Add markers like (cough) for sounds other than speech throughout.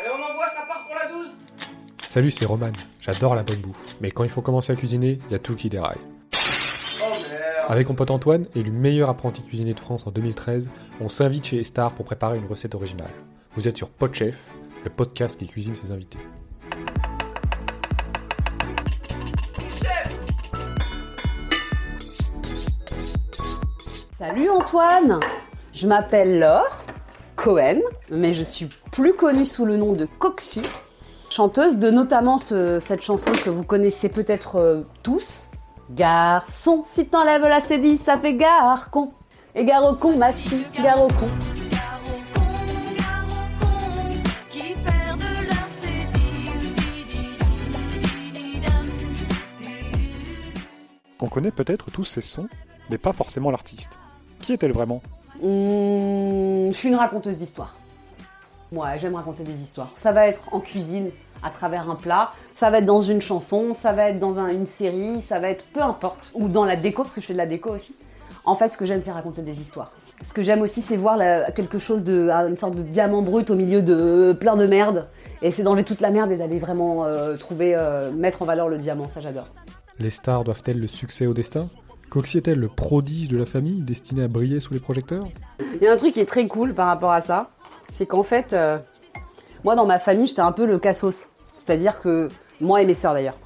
Et on envoie, ça part pour la 12 Salut, c'est Roman. J'adore la bonne bouffe. Mais quand il faut commencer à cuisiner, il y a tout qui déraille. Oh merde Avec mon pote Antoine, élu meilleur apprenti cuisinier de France en 2013, on s'invite chez les stars pour préparer une recette originale. Vous êtes sur Podchef, le podcast qui cuisine ses invités. Salut Antoine Je m'appelle Laure Cohen, mais je suis plus connue sous le nom de Coxy, chanteuse de notamment ce- cette chanson que vous connaissez peut-être euh, tous. Garçon, si t'enlèves la cédille, ça fait gare con. Et gare au con, ma fille, gare au con. On connaît peut-être tous ces sons, mais pas forcément l'artiste. Qui est-elle vraiment? Hum, je suis une raconteuse d'histoires. Moi, j'aime raconter des histoires. Ça va être en cuisine, à travers un plat, ça va être dans une chanson, ça va être dans un- une série, ça va être peu importe. Ou dans la déco, parce que je fais de la déco aussi. En fait, ce que j'aime, c'est raconter des histoires. Ce que j'aime aussi, c'est voir la- quelque chose de. une sorte de diamant brut au milieu de plein de merde. Et c'est d'enlever toute la merde et d'aller vraiment euh, trouver, euh, mettre en valeur le diamant. Ça, j'adore. Les stars doivent-elles le succès au destin? Coxy est-elle le prodige de la famille destiné à briller sous les projecteurs? Il y a un truc qui est très cool par rapport à ça, c'est qu'en fait, euh, moi dans ma famille, j'étais un peu le cassos. C'est-à-dire que, moi et mes sœurs d'ailleurs,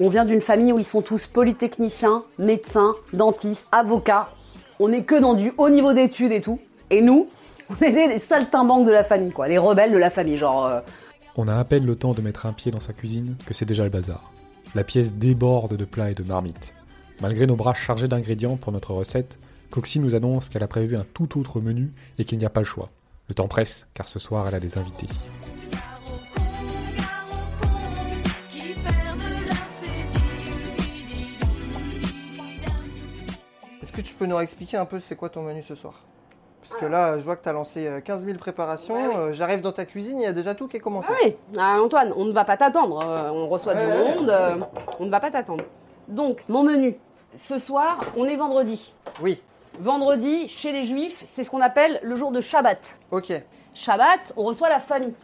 on vient d'une famille où ils sont tous polytechniciens, médecins, dentistes, avocats. On n'est que dans du haut niveau d'études et tout. Et nous, (laughs) on était les saltimbanques de la famille, quoi, les rebelles de la famille, genre. euh, On a à peine le temps de mettre un pied dans sa cuisine que c'est déjà le bazar. La pièce déborde de plats et de marmites. Malgré nos bras chargés d'ingrédients pour notre recette, Coxy nous annonce qu'elle a prévu un tout autre menu et qu'il n'y a pas le choix. Le temps presse, car ce soir elle a des invités. Est-ce que tu peux nous expliquer un peu c'est quoi ton menu ce soir? Parce que là, je vois que tu as lancé euh, 15 000 préparations. Ouais, ouais. euh, J'arrive dans ta cuisine, il y a déjà tout qui est commencé. Ah oui, ah, Antoine, on ne va pas t'attendre. euh, on reçoit Ouais, du ouais. monde, euh, on ne va pas t'attendre. Donc, mon menu. Ce soir, on est vendredi. Oui, Vendredi, chez les juifs, c'est ce qu'on appelle le jour de Shabbat. ok. Shabbat, on reçoit la famille.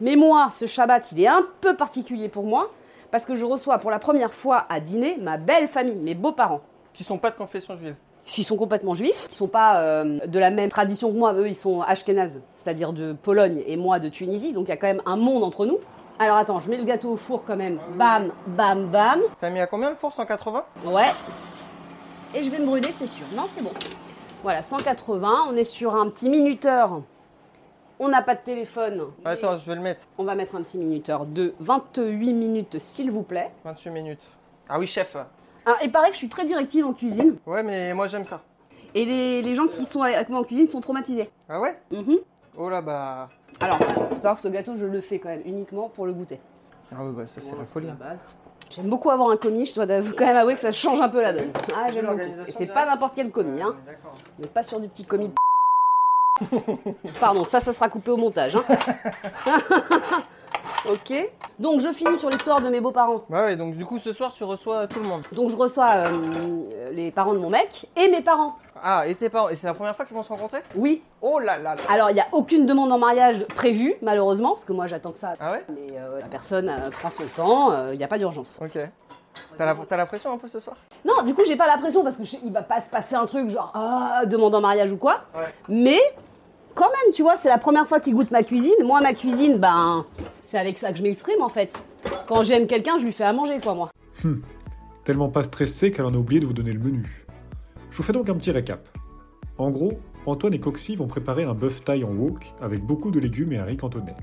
Mais moi, ce Shabbat, il est un peu particulier pour moi, parce que je reçois pour la première fois à dîner ma belle famille, mes beaux-parents. Qui sont pas de confession juive. Qui sont complètement juifs, qui sont pas euh, de la même tradition que moi, eux ils sont ashkénazes, c'est-à-dire de Pologne et moi de Tunisie, donc il y a quand même un monde entre nous. Alors attends, je mets le gâteau au four quand même, bam, bam, bam, T'as mis à combien le four? 180 Ouais. Et je vais me brûler, c'est sûr. Non, c'est bon. Voilà, 180. On est sur un petit minuteur. On n'a pas de téléphone. Attends, je vais le mettre. On va mettre un petit minuteur de 28 minutes, s'il vous plaît. 28 minutes. Ah oui, chef. Alors, il paraît que je suis très directive en cuisine. Ouais, mais moi j'aime ça. Et les, les gens qui sont avec moi en cuisine sont traumatisés. Ah ouais? Mhm. Oh là bah. Alors, faut savoir que ce gâteau, je le fais quand même uniquement pour le goûter. Ah ouais, bah ça c'est la folie. hein. J'aime beaucoup avoir un commis, je dois quand même avouer que ça change un peu la donne. (coughs) Ah, j'aime beaucoup. Et c'est pas n'importe quel commis, hein. Ouais, D'accord. On n'est pas sur du petit commis de (laughs) Pardon, ça, ça sera coupé au montage. hein. (laughs) ok. Donc, je finis sur l'histoire de mes beaux-parents. Ouais, ouais, donc du coup ce soir tu reçois tout le monde. Donc, je reçois euh, les parents de mon mec et mes parents. Ah, et tes parents. Et c'est la première fois qu'ils vont se rencontrer? Oui. Oh là là là. Alors, il n'y a aucune demande en mariage prévue, malheureusement, parce que moi, j'attends que ça. Ah ouais? Mais euh, la personne euh, prend son temps, euh, il n'y a pas d'urgence. Ok. T'as la, t'as la pression un peu ce soir? Non, du coup, j'ai pas la pression parce que je- il va pas se passer un truc genre ah, demande en mariage ou quoi. Ouais. Mais quand même, tu vois, c'est la première fois qu'il goûte ma cuisine. Moi, ma cuisine, ben, c'est avec ça que je m'exprime en fait. Quand j'aime quelqu'un, je lui fais à manger, quoi, moi. Tellement pas stressé qu'elle en a oublié de vous donner le menu. Je vous fais donc un petit récap. En gros, Antoine et Coxy vont préparer un bœuf taille en wok avec beaucoup de légumes et un riz cantonais.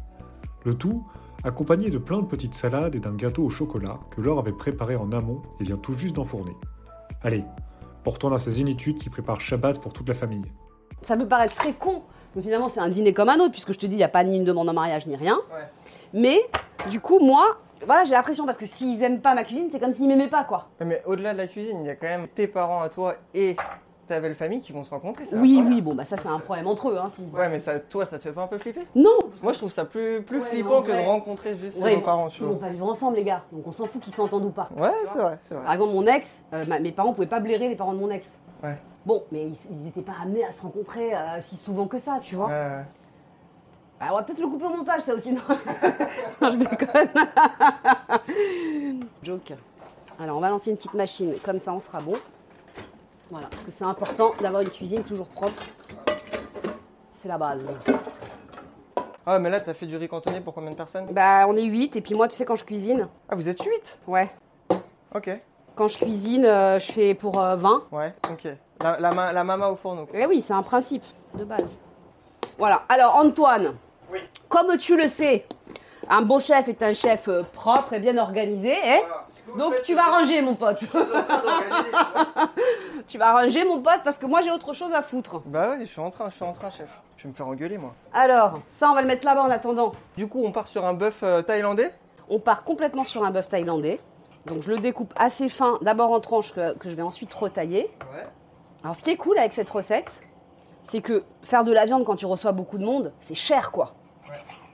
Le tout accompagné de plein de petites salades et d'un gâteau au chocolat que Laure avait préparé en amont et vient tout juste d'enfourner. Allez, on retourne à ces zénitudes qui préparent Shabbat pour toute la famille. Ça peut paraître très con, mais finalement, c'est un dîner comme un autre, puisque je te dis, il n'y a pas ni une demande en mariage ni rien. Ouais. Mais du coup, moi, voilà, j'ai l'impression parce que s'ils aiment pas ma cuisine, c'est comme s'ils m'aimaient pas, quoi. Mais au-delà de la cuisine, il y a quand même tes parents à toi et ta belle famille qui vont se rencontrer. c'est Oui, incroyable. oui, bon, bah ça, c'est un problème entre eux, hein. Si... Ouais, mais ça, toi, ça te fait pas un peu flipper? Non, Moi, je trouve ça plus, plus Ouais, mais flippant que vrai- de rencontrer juste Ouais, tes parents, tu ils vont vois. pas vivre ensemble, les gars. Donc on s'en fout qu'ils s'entendent ou pas. Ouais, c'est vrai, c'est Par vrai. exemple, mon ex, euh, ma- mes parents pouvaient pas blairer les parents de mon ex. Ouais. Bon, mais ils n'étaient pas amenés à se rencontrer euh, si souvent que ça, tu vois. Ouais, ouais. Bah, on va peut-être le couper au montage, ça aussi. Non, (laughs) Non, je déconne. (laughs) Joke. Alors, on va lancer une petite machine, comme ça, on sera bon. Voilà, parce que c'est important d'avoir une cuisine toujours propre. C'est la base. Ah, mais là, t'as fait du riz cantonné pour combien de personnes? Bah, on est 8, et puis moi, tu sais, quand je cuisine, Ah, vous êtes 8 ouais, Ok. quand je cuisine, euh, je fais pour euh, 20. Ouais, ok. La, la, ma- la mama au fourneau. Eh oui, c'est un principe de base. Voilà. Alors, Antoine, Oui. comme tu le sais, un bon chef est un chef euh, propre et bien organisé. hein Donc, tu vas ranger, mon pote. (laughs) tu vas ranger, mon pote, parce que moi, j'ai autre chose à foutre. Bah oui, je suis en train, je suis en train, chef. Je vais me faire engueuler, moi. Alors, ça, on va le mettre là-bas en attendant. Du coup, on part sur un bœuf euh, thaïlandais? On part complètement sur un bœuf thaïlandais. Donc, je le découpe assez fin, d'abord en tranches que, que je vais ensuite retailler. Ouais. Alors, ce qui est cool avec cette recette, c'est que faire de la viande quand tu reçois beaucoup de monde, c'est cher, quoi.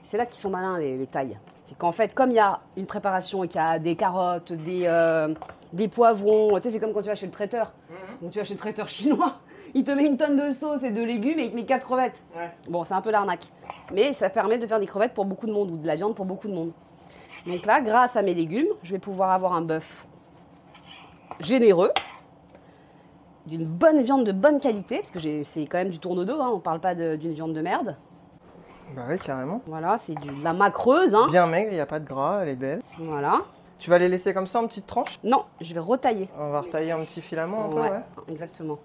C'est là qu'ils sont malins, les, les Thaïs. C'est qu'en fait, comme il y a une préparation et qu'il y a des carottes, des, euh, des poivrons, tu sais, c'est comme quand tu vas chez le traiteur. Donc, tu vas chez le traiteur chinois, (laughs) il te met une tonne de sauce et de légumes et il te met quatre crevettes. Ouais. Bon, c'est un peu l'arnaque. Mais ça permet de faire des crevettes pour beaucoup de monde ou de la viande pour beaucoup de monde. Donc là, grâce à mes légumes, je vais pouvoir avoir un bœuf généreux, d'une bonne viande de bonne qualité, parce que c'est quand même du tourneau-dos, hein, on parle pas d'une viande de merde. Bah oui, carrément. Voilà, c'est du- de la macreuse, hein. Bien maigre, il n'y a pas de gras, elle est belle. Voilà. Tu vas les laisser comme ça en petites tranches? Non, je vais retailler. On va retailler en petits filaments un peu, Ouais, ouais. exactement.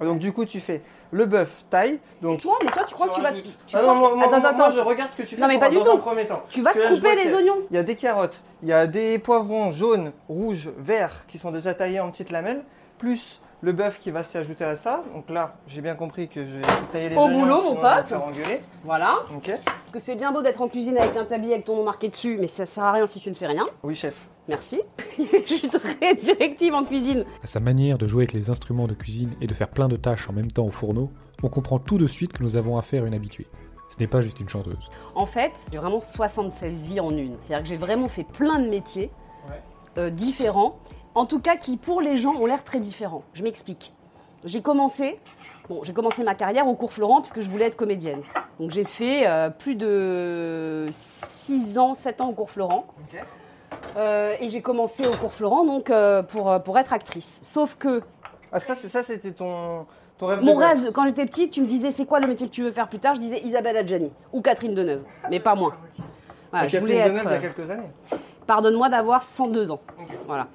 Donc du coup, tu fais le bœuf thaï. Donc Toi, mais toi, tu crois que tu vas. tu Ah crois non, que- moi, moi- attends, attends, moi, attends. je regarde ce que tu fais Non, mais pas du dans tout. un premier temps. Tu vas couper les oignons. Il y a des carottes, il y a des poivrons jaunes, rouges, verts qui sont déjà taillés en petites lamelles, plus le bœuf qui va s'y ajouter à ça. Donc là, j'ai bien compris que je vais tailler les Au oignons. boulot, mon sinon je vais me pote. faire engueuler. Voilà. Ok. Parce que c'est bien beau d'être en cuisine avec un tablier avec ton nom marqué dessus, mais ça sert à rien si tu ne fais rien. Oui, chef. Merci. (laughs) je suis très directive en cuisine. À sa manière de jouer avec les instruments de cuisine et de faire plein de tâches en même temps au fourneau, on comprend tout de suite que nous avons affaire à une habituée. Ce n'est pas juste une chanteuse. En fait, j'ai vraiment 76 vies en une. C'est-à-dire que j'ai vraiment fait plein de métiers Ouais. euh, différents, en tout cas qui pour les gens ont l'air très différents. Je m'explique. J'ai commencé, bon, j'ai commencé ma carrière au cours Florent puisque je voulais être comédienne. Donc j'ai fait euh, plus de 6 ans, 7 ans au cours Florent. Euh, et j'ai commencé au cours Florent donc euh, pour, pour être actrice. Sauf que Ah ça, c'est ça, c'était ton, ton rêve mon de rêve, quand j'étais petite, tu me disais c'est quoi le métier que tu veux faire plus tard? Je disais Isabelle Adjani ou Catherine Deneuve, mais pas moi. Voilà, Ah, je Catherine voulais Deneuve, être, il y a quelques années. Pardonne-moi d'avoir 102 ans. Voilà.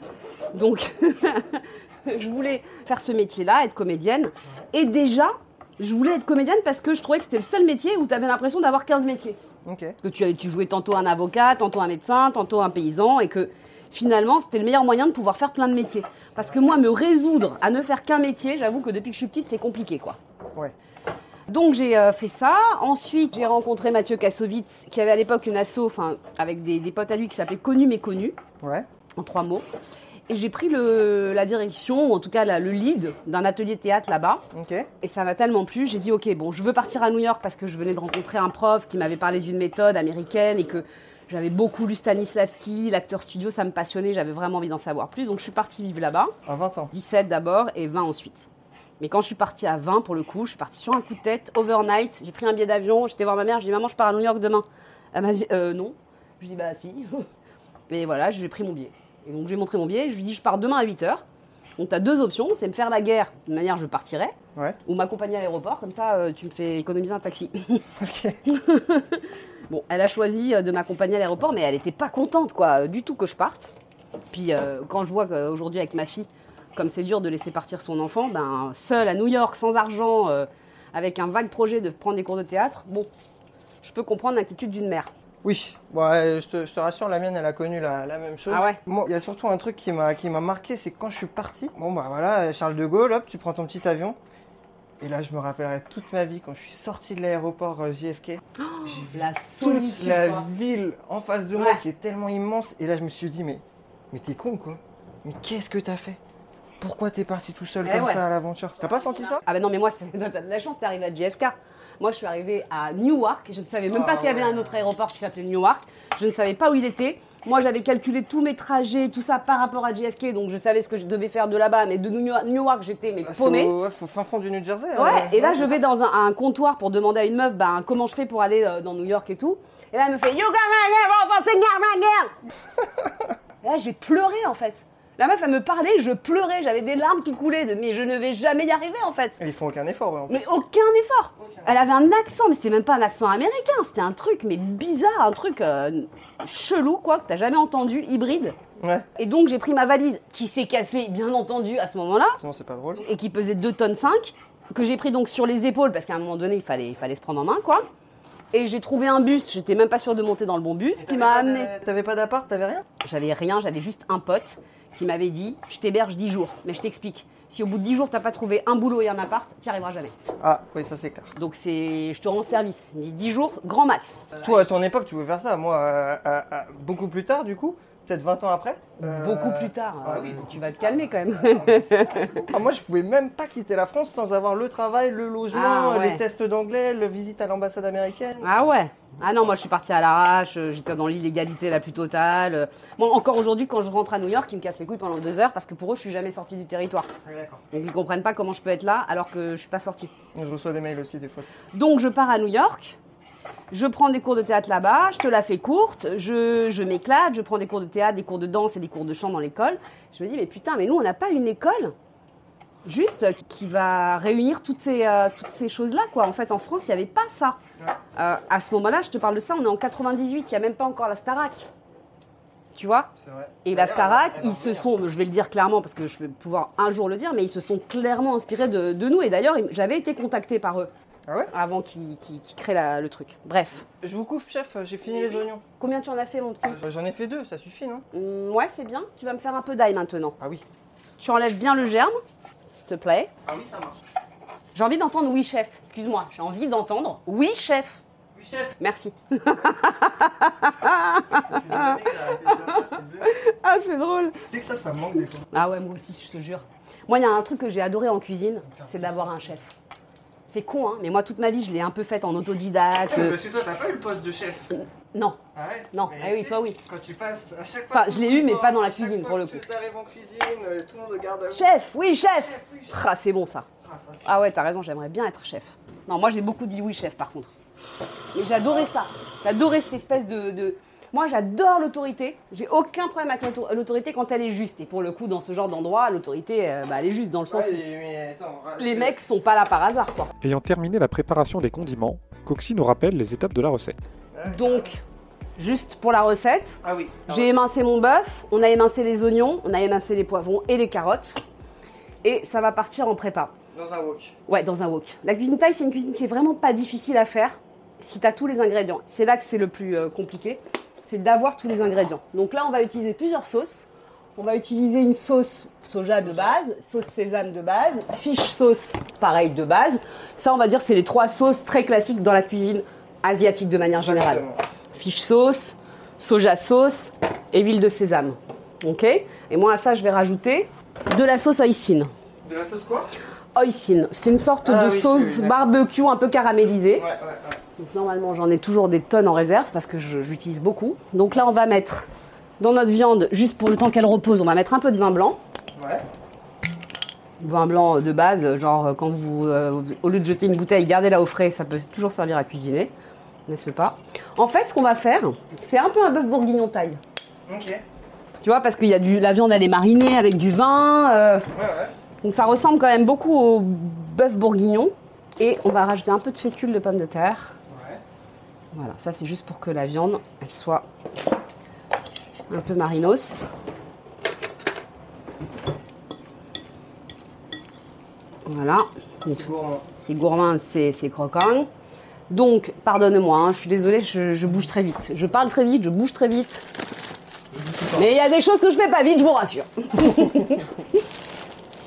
Donc, (laughs) je voulais faire ce métier-là, être comédienne. Et déjà, je voulais être comédienne parce que je trouvais que c'était le seul métier où tu avais l'impression d'avoir 15 métiers. Que tu, tu jouais tantôt un avocat, tantôt un médecin, tantôt un paysan, et que finalement, c'était le meilleur moyen de pouvoir faire plein de métiers. Parce que moi, me résoudre à ne faire qu'un métier, j'avoue que depuis que je suis petite, c'est compliqué, quoi. Ouais. Donc j'ai euh, fait ça. Ensuite, j'ai rencontré Mathieu Kassovitz, qui avait à l'époque une asso, enfin, avec des, des potes à lui qui s'appelait Connu mais connu, Ouais. en trois mots. Et j'ai pris le- la direction, ou en tout cas la- le lead d'un atelier théâtre là-bas. Et ça m'a tellement plu, j'ai dit ok, bon, je veux partir à New York parce que je venais de rencontrer un prof qui m'avait parlé d'une méthode américaine et que j'avais beaucoup lu Stanislavski, l'acteur studio, ça me passionnait, j'avais vraiment envie d'en savoir plus. Donc je suis partie vivre là-bas, À 20 ans. 17 d'abord et 20 ensuite. Mais quand je suis partie à 20 pour le coup, je suis partie sur un coup de tête, overnight, j'ai pris un billet d'avion, j'étais voir ma mère, j'ai dit maman, je pars à New York demain. Elle m'a dit euh, non. Je dis bah si. Et voilà, j'ai pris mon billet. Et donc je lui ai montré mon billet, je lui ai dit je pars demain à 8h. Donc tu as deux options, c'est me faire la guerre, de manière je partirai, Ouais. ou m'accompagner à l'aéroport, comme ça euh, tu me fais économiser un taxi. (laughs) Ok. bon, elle a choisi euh, de m'accompagner à l'aéroport, mais elle n'était pas contente quoi, euh, du tout que je parte. Puis euh, quand je vois qu'aujourd'hui avec ma fille, comme c'est dur de laisser partir son enfant, ben seule à New York, sans argent, euh, avec un vague projet de prendre des cours de théâtre, bon, je peux comprendre l'inquiétude d'une mère. Oui, je, te, je te rassure, la mienne, elle a connu la, la même chose. Ah ouais Moi, il y a surtout un truc qui m'a qui m'a marqué, c'est quand je suis parti, bon bah voilà, Charles de Gaulle, hop, tu prends ton petit avion. Et là, je me rappellerai toute ma vie quand je suis sorti de l'aéroport euh, JFK. J'ai vu La toute solitude. la quoi. ville en face de moi qui est tellement immense. Et là, je me suis dit, mais, mais t'es con quoi. Mais qu'est-ce que t'as fait? Pourquoi t'es parti tout seul Eh comme ouais. ça à l'aventure? T'as pas senti ça? Ah ben non mais moi, (laughs) t'as de la chance, t'es arrivé à JFK. Moi je suis arrivée à Newark, je ne savais même pas Ah qu'il y avait ouais. un autre aéroport qui s'appelait Newark. Je ne savais pas où il était. Moi, j'avais calculé tous mes trajets, tout ça par rapport à JFK, donc je savais ce que je devais faire de là-bas, mais de New York, New York, j'étais mais Ah, c'est paumée. au ouais, au fin fond du New Jersey. Ouais, et là, je vais ça. dans un, un comptoir pour demander à une meuf ben, comment je fais pour aller euh, dans New York et tout. Et là, elle me fait You got my girl, my girl. Et là, j'ai pleuré en fait. La meuf, elle me parlait, je pleurais, j'avais des larmes qui coulaient, de, mais je ne vais jamais y arriver en fait. Et Ils font aucun effort, ouais, en. Mais aucun effort. Elle avait un accent, mais c'était même pas un accent américain, c'était un truc, mais bizarre, un truc euh, chelou, quoi, que t'as jamais entendu, hybride. Ouais, Et donc, j'ai pris ma valise, qui s'est cassée, bien entendu, à ce moment-là sinon c'est pas drôle. et qui pesait 2 tonnes 5, que j'ai pris donc sur les épaules parce qu'à un moment donné il fallait, il fallait se prendre en main quoi. Et j'ai trouvé un bus, j'étais même pas sûre de monter dans le bon bus, qui m'a amené. T'avais pas d'appart, t'avais rien? J'avais rien, j'avais juste un pote qui m'avait dit Je t'héberge 10 jours, mais je t'explique. Si au bout de 10 jours t'as pas trouvé un boulot et un appart, t'y arriveras jamais. Ah, oui, ça c'est clair. Donc c'est, je te rends service. Il me dit 10 jours, grand max. Toi, à ton époque, tu pouvais faire ça. Moi, euh, euh, euh, beaucoup plus tard, du coup, peut-être 20 ans après. euh, Beaucoup plus tard. ah euh, oui, beaucoup tu vas te calmer quand même. (laughs) ah, moi, je pouvais même pas quitter la France sans avoir le travail, le logement, Ah, ouais. les tests d'anglais, le visite à l'ambassade américaine. Ah ouais Ah non, moi je suis partie à l'arrache, euh, j'étais dans l'illégalité la plus totale. Euh, Bon, encore aujourd'hui, quand je rentre à New York, ils me cassent les couilles pendant deux heures parce que pour eux, je suis jamais sortie du territoire. Ah. Donc ils comprennent pas comment je peux être là alors que je suis pas sortie. Je reçois des mails aussi des fois. Donc je pars à New York, je prends des cours de théâtre là-bas, je te la fais courte, je, je m'éclate, je prends des cours de théâtre, des cours de danse et des cours de chant dans l'école. Je me dis, mais putain, mais nous, on n'a pas une école juste qui va réunir toutes ces, euh, toutes ces choses-là, quoi. En fait, en France, il n'y avait pas ça. Euh, à ce moment-là, je te parle de ça, on est en 98, il n'y a même pas encore la Starac. Tu vois? Vrai. et la Starac, ils se sont, je vais le dire clairement parce que je vais pouvoir un jour le dire, mais ils se sont clairement inspirés de, de nous. Et d'ailleurs, j'avais été contactée par eux Ah ouais avant créent la- le truc. Bref. Je vous coupe, chef, j'ai fini les oignons. Combien tu en as fait, mon petit Euh, J'en ai fait deux, ça suffit, non Hum, Ouais, c'est bien. Tu vas me faire un peu d'ail maintenant. Ah oui. Tu enlèves bien le germe, s'il te plaît. Ah oui, ça marche. J'ai envie d'entendre oui, chef. Excuse-moi, j'ai envie d'entendre oui, chef. Oui, chef. Merci. (laughs) C'est Ah, c'est drôle. que ça, ça me manque des fois. Ah ouais, moi aussi, je te jure. Moi, il y a un truc que j'ai adoré en cuisine, c'est d'avoir un chef. C'est con, hein, mais moi, toute ma vie, je l'ai un peu faite en autodidacte. Parce que toi, t'as pas eu le poste de chef. Non. Ah ouais? Non, Mais ah oui, toi, oui. Quand tu passes, à chaque fois. Enfin, je l'ai eu, mais pas dans la cuisine, pour le coup. Tu arrives en cuisine, euh, tout le monde regarde à vous. Chef, oui, chef. oui, chef. Ah, c'est bon ça. Ah, ça, Ah ouais, t'as raison, j'aimerais bien être chef. Non, moi j'ai beaucoup dit oui chef par contre. Mais j'adorais ça. J'adorais cette espèce de... de- Moi j'adore l'autorité. J'ai aucun problème avec l'auto- l'autorité quand elle est juste. Et pour le coup, dans ce genre d'endroit, l'autorité, euh, bah, elle est juste dans le sens Ouais, où les- mais attends, parce les mecs sont pas là par hasard quoi. Ayant terminé la préparation des condiments, Coxy nous rappelle les étapes de la recette. Donc, juste pour la recette, Ah oui. j'ai émincé mon bœuf, on a émincé les oignons, on a émincé les poivrons et les carottes. Et ça va partir en prépa. Dans un wok. Ouais, dans un wok. La cuisine thaï, c'est une cuisine qui est vraiment pas difficile à faire si tu as tous les ingrédients. C'est là que c'est le plus euh, compliqué, c'est d'avoir tous les ingrédients. Donc là, on va utiliser plusieurs sauces. On va utiliser une sauce soja de base, sauce sésame de base, fish sauce pareil de base. Ça, on va dire, c'est les trois sauces très classiques dans la cuisine asiatique de manière générale. Fish sauce, soja sauce et huile de sésame. Ok Et moi, à ça, je vais rajouter de la sauce hoisin. De la sauce quoi? Hoisin, c'est une sorte Ah de oui, sauce oui, barbecue un peu caramélisée. Ouais, ouais, ouais. Donc normalement j'en ai toujours des tonnes en réserve parce que l'utilise beaucoup. Donc là on va mettre dans notre viande, juste pour le temps qu'elle repose, on va mettre un peu de vin blanc. Ouais. Vin blanc de base, genre quand vous, euh, au lieu de jeter une bouteille, gardez-la au frais, ça peut toujours servir à cuisiner, n'est-ce pas? En fait ce qu'on va faire, c'est un peu un bœuf bourguignon taille. Ok. Tu vois, parce que y a du, la viande elle est marinée avec du vin, euh, Ouais, ouais. donc ça ressemble quand même beaucoup au bœuf bourguignon. Et on va rajouter un peu de fécule de pommes de terre. Voilà, ça c'est juste pour que la viande, elle soit un peu marinos. Voilà, C'est gourmand. c'est gourmand, c'est c'est croquant. Donc, pardonne-moi, hein, je suis désolée, je, je bouge très vite. Je parle très vite, je bouge très vite. Mais il y a des choses que je fais pas vite, je vous rassure. (laughs)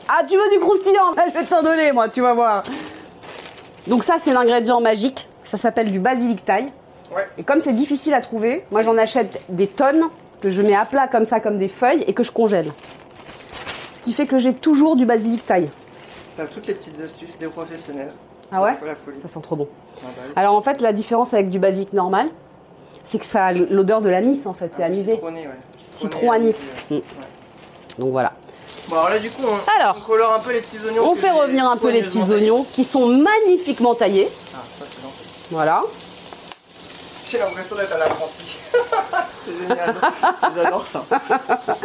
ah, tu veux du croustillant? Là, Je vais t'en donner, moi, tu vas voir. Donc ça, c'est l'ingrédient magique. Ça s'appelle du basilic thaï. Ouais. Et comme c'est difficile à trouver, moi j'en achète des tonnes que je mets à plat comme ça, comme des feuilles, et que je congèle. Ce qui fait que j'ai toujours du basilic thaï. T'as toutes les petites astuces des professionnels. Ah ouais La folie. Ça sent trop bon. Ah bah oui. Alors en fait, la différence avec du basique normal, C'est que ça a l'odeur de l'anis en fait, c'est Ah, anisé. Citronné, ouais. Citron anis. ouais. Mm. Donc voilà. Bon, alors là, du coup, on, Alors, on colore un peu les petits oignons. On fait revenir un peu les petits oignons qui sont magnifiquement taillés. Ah, ça, c'est bon. Voilà. J'ai l'impression d'être à l'apprenti. (laughs) c'est génial. (laughs) J'adore ça. (laughs)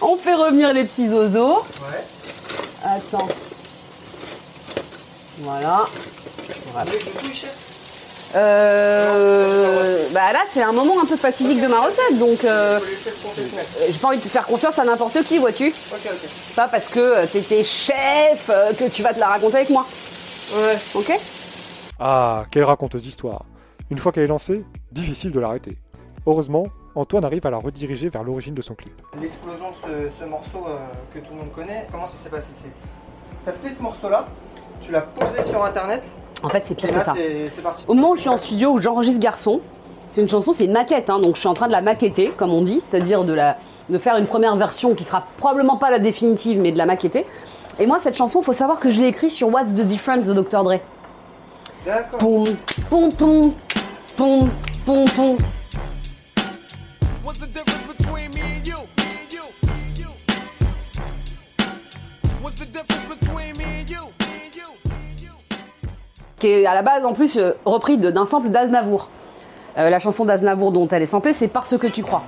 On fait revenir les petits oiseaux. Ouais. Attends. Voilà. Chef Euh, bah là, c'est un moment un peu fatidique de ma recette, donc euh, confessionnel. j'ai pas envie de te faire confiance à n'importe qui, vois-tu Ok, ok. Pas parce que euh, t'étais chef euh, que tu vas te la raconter avec moi, Ouais. ok? Ah, quelle raconteuse d'histoire Une fois qu'elle est lancée, difficile de l'arrêter. Heureusement, Antoine arrive à la rediriger vers l'origine de son clip. L'explosion de ce, ce morceau euh, que tout le monde connaît, comment ça s'est passé? T'as fait ce morceau-là, tu l'as posé sur internet, En fait, c'est et pire que là, ça. c'est c'est parti. Au moment où je suis en studio, où j'enregistre Garçon, c'est une chanson, c'est une maquette, hein, donc je suis en train de la maqueter, comme on dit, c'est-à-dire de, la, de faire une première version qui sera probablement pas la définitive, mais de la maqueter. Et moi, cette chanson, faut savoir que je l'ai écrite sur What's the Difference de Dr. Dre. D'accord. Poum, poum, poum, poum, poum, poum. What's the difference between me and you? Me and you? Me and you? What's the difference between me and you? Me and you? Me and you? qui est à la base en plus euh, repris de- d'un sample d'Aznavour. Euh, la chanson d'Aznavour dont elle est samplée, c'est Parce que tu crois.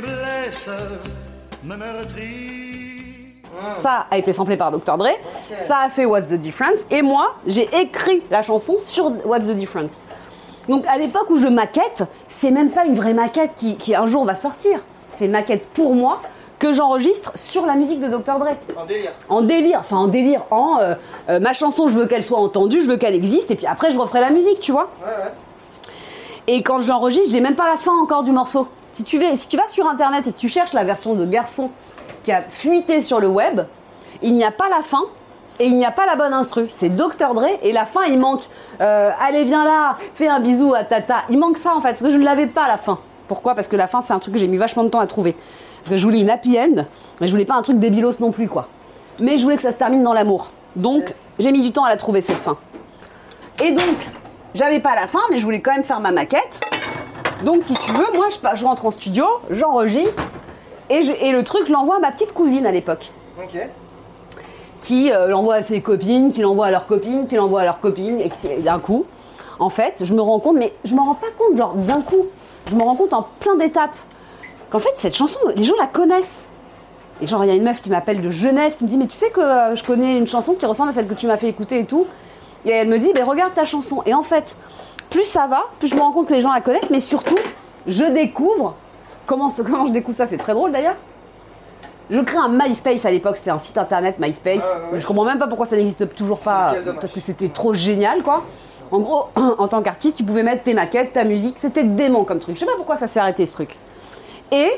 Me me. Ça a été samplé par Dr. Dre, ça a fait What's the Difference, et moi, j'ai écrit la chanson sur What's the Difference. Donc à l'époque où je maquette, c'est même pas une vraie maquette qui, qui un jour va sortir. C'est une maquette pour moi que j'enregistre sur la musique de Dr. Dre. En délire. En délire, enfin en délire, en euh, euh, ma chanson, je veux qu'elle soit entendue, je veux qu'elle existe, et puis après je referai la musique, tu vois. Ouais, ouais. Et quand je l'enregistre, j'ai même pas la fin encore du morceau. Si tu, vas, si tu vas sur internet et que tu cherches la version de Garçon qui a fuité sur le web, il n'y a pas la fin et il n'y a pas la bonne instru. C'est Dr. Dre et la fin il manque euh, Allez, viens là, fais un bisou à Tata. Il manque ça en fait, parce que je ne l'avais pas à la fin. Pourquoi? Parce que la fin c'est un truc que j'ai mis vachement de temps à trouver. Parce que je voulais une happy end, mais je voulais pas un truc débilos non plus quoi. Mais je voulais que ça se termine dans l'amour. Donc Yes. j'ai mis du temps à la trouver cette fin. Et donc, j'avais pas la fin, mais je voulais quand même faire ma maquette. Donc, si tu veux, moi, je, rentre en studio, j'enregistre, et, je- et le truc, je l'envoie à ma petite cousine à l'époque, Ok. qui euh, l'envoie à ses copines, qui l'envoie à leurs copines, qui l'envoie à leurs copines, et d'un coup, en fait, je me rends compte, mais je m'en rends pas compte, genre d'un coup, je me rends compte en plein d'étapes, qu'en fait, cette chanson, les gens la connaissent. Et genre, il y a une meuf qui m'appelle de Genève qui me dit Mais tu sais que euh, je connais une chanson qui ressemble à celle que tu m'as fait écouter et tout. Et elle me dit Mais regarde ta chanson. Et en fait, plus ça va, plus je me rends compte que les gens la connaissent, mais surtout, je découvre. Comment, (laughs) comment je découvre ça C'est très drôle d'ailleurs. Je crée un MySpace à l'époque, c'était un site internet MySpace. Ah, ouais, ouais. Je comprends même pas pourquoi ça n'existe toujours pas, parce que c'était trop génial quoi. En gros, (clears throat) en tant qu'artiste, tu pouvais mettre tes maquettes, ta musique, c'était dément comme truc. Je sais pas pourquoi ça s'est arrêté ce truc. Et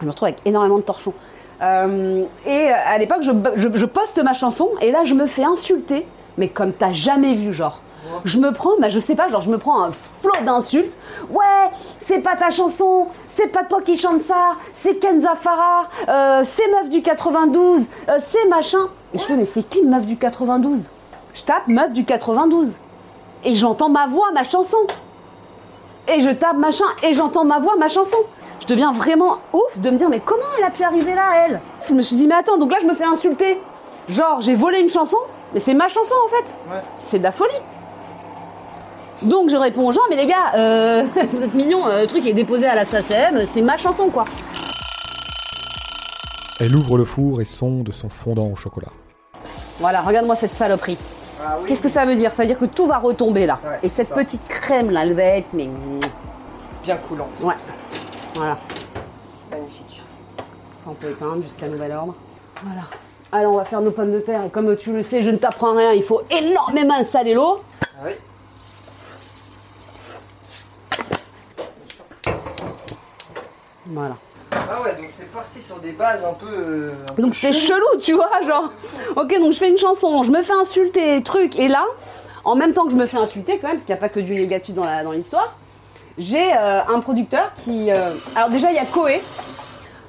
je me retrouve avec énormément de torchons. Euh, et à l'époque, je, je- je poste ma chanson et là, je me fais insulter, mais comme t'as jamais vu, genre. Je me prends, bah, je sais pas, genre, je me prends un flot d'insultes. Ouais, c'est pas ta chanson, c'est pas toi qui chante ça, c'est Kenza Farah, euh, c'est meuf du 92, euh, c'est machin. Et je fais, mais c'est qui meuf du 92 Je tape meuf du 92. Et j'entends ma voix, ma chanson et je tape machin et j'entends ma voix, ma chanson. Je deviens vraiment ouf de me dire mais comment elle a pu arriver là elle? Je me suis dit mais attends donc là je me fais insulter. Genre j'ai volé une chanson mais c'est ma chanson en fait. Ouais. C'est de la folie. Donc je réponds aux gens mais les gars euh, (laughs) vous êtes mignons euh, le truc est déposé à la SACEM c'est ma chanson quoi. Elle ouvre le four et sonde son fondant au chocolat. Voilà regarde-moi cette saloperie. Ah oui. Qu'est-ce que ça veut dire? Ça veut dire que tout va retomber là. Ouais, et cette ça. petite crème là elle va être mais Bien coulant. ouais. Voilà. Magnifique. Ça, on peut éteindre jusqu'à nouvel ordre. Voilà. Alors, on va faire nos pommes de terre. Et comme tu le sais, je ne t'apprends rien. Il faut énormément saler l'eau. Ah oui. Voilà. Ah ouais, donc c'est parti sur des bases un peu. euh, un peu Donc, c'est chelou, tu vois, genre. Ok, donc je fais une chanson, je me fais insulter, truc. Et là, en même temps que je me fais insulter, quand même, parce qu'il n'y a pas que du négatif dans la- dans l'histoire, j'ai euh, un producteur qui. euh, Alors, déjà, il y a Koé.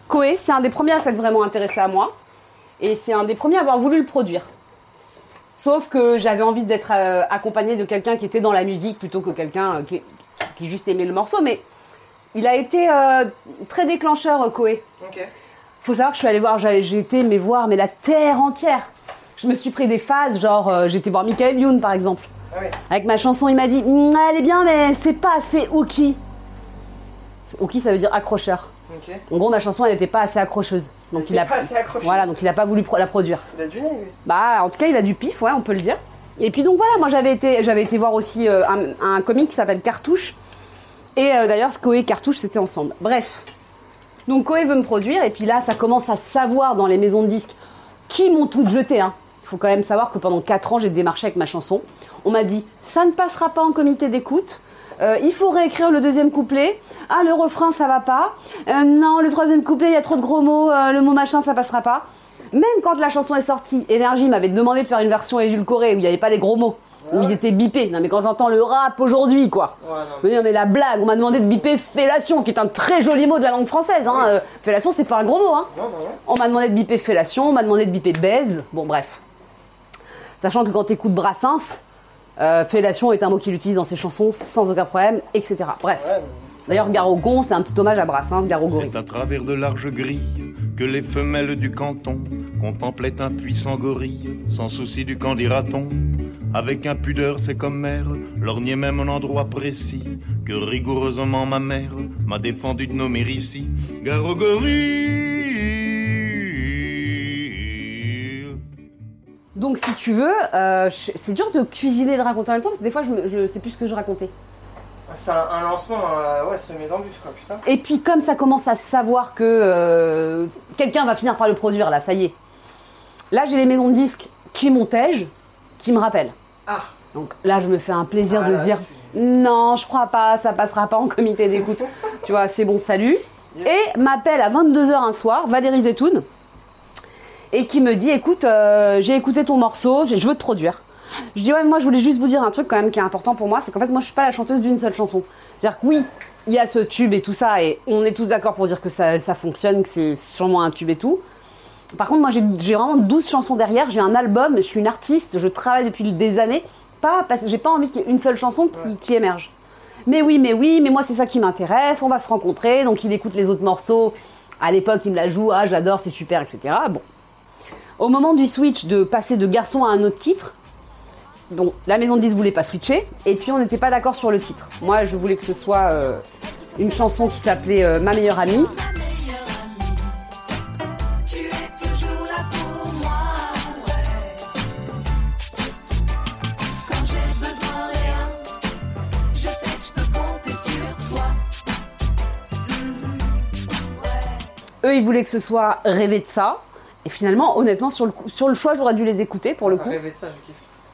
Koé, c'est un des premiers à s'être vraiment intéressé à moi. Et c'est un des premiers à avoir voulu le produire. Sauf que j'avais envie d'être accompagnée de quelqu'un qui était dans la musique plutôt que quelqu'un qui, qui juste aimait le morceau. Mais il a été euh, très déclencheur, euh, Koé. Ok. Faut savoir que je suis allée voir, j'ai été mais voir mais la terre entière. Je me suis pris des phases, genre euh, j'étais voir Michael Youn par exemple. Ah oui. Avec ma chanson, il m'a dit Hum, elle est bien, mais c'est pas assez hooky. Hooky, ça veut dire accrocheur. Ok. En gros, ma chanson, elle n'était pas assez accrocheuse. Donc il a pas assez accrocheuse. Voilà, donc il a pas voulu pro- la produire. Il a du nez, lui. Bah, en tout cas, il a du pif, ouais, on peut le dire. Et puis donc voilà, moi j'avais été, j'avais été voir aussi euh, un, un comique qui s'appelle Cartouche. Et euh, d'ailleurs, Koé et Cartouche, c'était ensemble. Bref. Donc Koé veut me produire, et puis là, ça commence à savoir dans les maisons de disques qui m'ont toutes jeté. Hein. Il faut quand même savoir que pendant 4 ans, j'ai démarché avec ma chanson. On m'a dit, ça ne passera pas en comité d'écoute. Euh, il faut réécrire le deuxième couplet. Ah, le refrain, ça va pas. Euh, non, le troisième couplet, il y a trop de gros mots. le mot machin, ça passera pas. Même quand la chanson est sortie, Énergie m'avait demandé de faire une version édulcorée où il n'y avait pas les gros mots, où ils étaient bipés. Non, mais quand j'entends le rap aujourd'hui, quoi. Ouais, non. Je veux dire, mais la blague, on m'a demandé de biper fellation, qui est un très joli mot de la langue française. Hein. Euh, fellation, c'est pas un gros mot. Hein. Non, non, non. On m'a demandé de biper fellation, on m'a demandé de biper baise. Bon, bref. Sachant que quand t'écoutes Brassens, euh, fellation est un mot qu'il utilise dans ses chansons sans aucun problème, etc. Bref. Ouais, D'ailleurs, Garogon, c'est un petit hommage à Brassens, Garogori. C'est à travers de larges grilles que les femelles du canton contemplaient un puissant gorille, sans souci du qu'en dira-t-on. Avec impudeur, c'est comme mère, lorgnait même un endroit précis que rigoureusement ma mère m'a défendu de nommer ici. Garogori. Donc, si tu veux, euh, c'est dur de cuisiner et de raconter en même temps, parce que des fois, je, je sais plus ce que je racontais. C'est un, un lancement, euh, ouais, semé d'embûches, quoi, putain. Et puis comme ça commence à savoir que euh, quelqu'un va finir par le produire, là, ça y est. Là, j'ai les maisons de disques qui m'ontègent, qui me rappellent. Ah, Donc là, je me fais un plaisir Ah de là, dire non, je crois pas, ça passera pas en comité d'écoute. (laughs) tu vois, c'est bon, salut. Et m'appelle à 22h un soir Valérie Zetoun et qui me dit écoute, euh, j'ai écouté ton morceau, je veux te produire. Je dis ouais, mais moi je voulais juste vous dire un truc quand même qui est important pour moi, c'est qu'en fait moi je suis pas la chanteuse d'une seule chanson. C'est-à-dire que oui, il y a ce tube et tout ça et on est tous d'accord pour dire que ça, ça fonctionne, que c'est sûrement un tube et tout. Par contre, moi, j'ai j'ai vraiment 12 chansons derrière. J'ai un album, je suis une artiste, je travaille depuis des années. Pas parce que j'ai pas envie qu'il y ait une seule chanson qui, qui émerge. Mais oui, mais oui, mais moi, c'est ça qui m'intéresse. On va se rencontrer. Donc, il écoute les autres morceaux. À l'époque, il me la joue. Ah, j'adore, c'est super, etc. Bon. Au moment du switch, de passer de garçon à un autre titre, bon, la maison de 10 voulait pas switcher. Et puis, on n'était pas d'accord sur le titre. Moi, je voulais que ce soit euh, une chanson qui s'appelait euh, Ma meilleure amie. Eux, ils voulaient que ce soit rêver de ça. Et finalement, honnêtement, sur le, sur le choix, j'aurais dû les écouter pour le coup. rêver.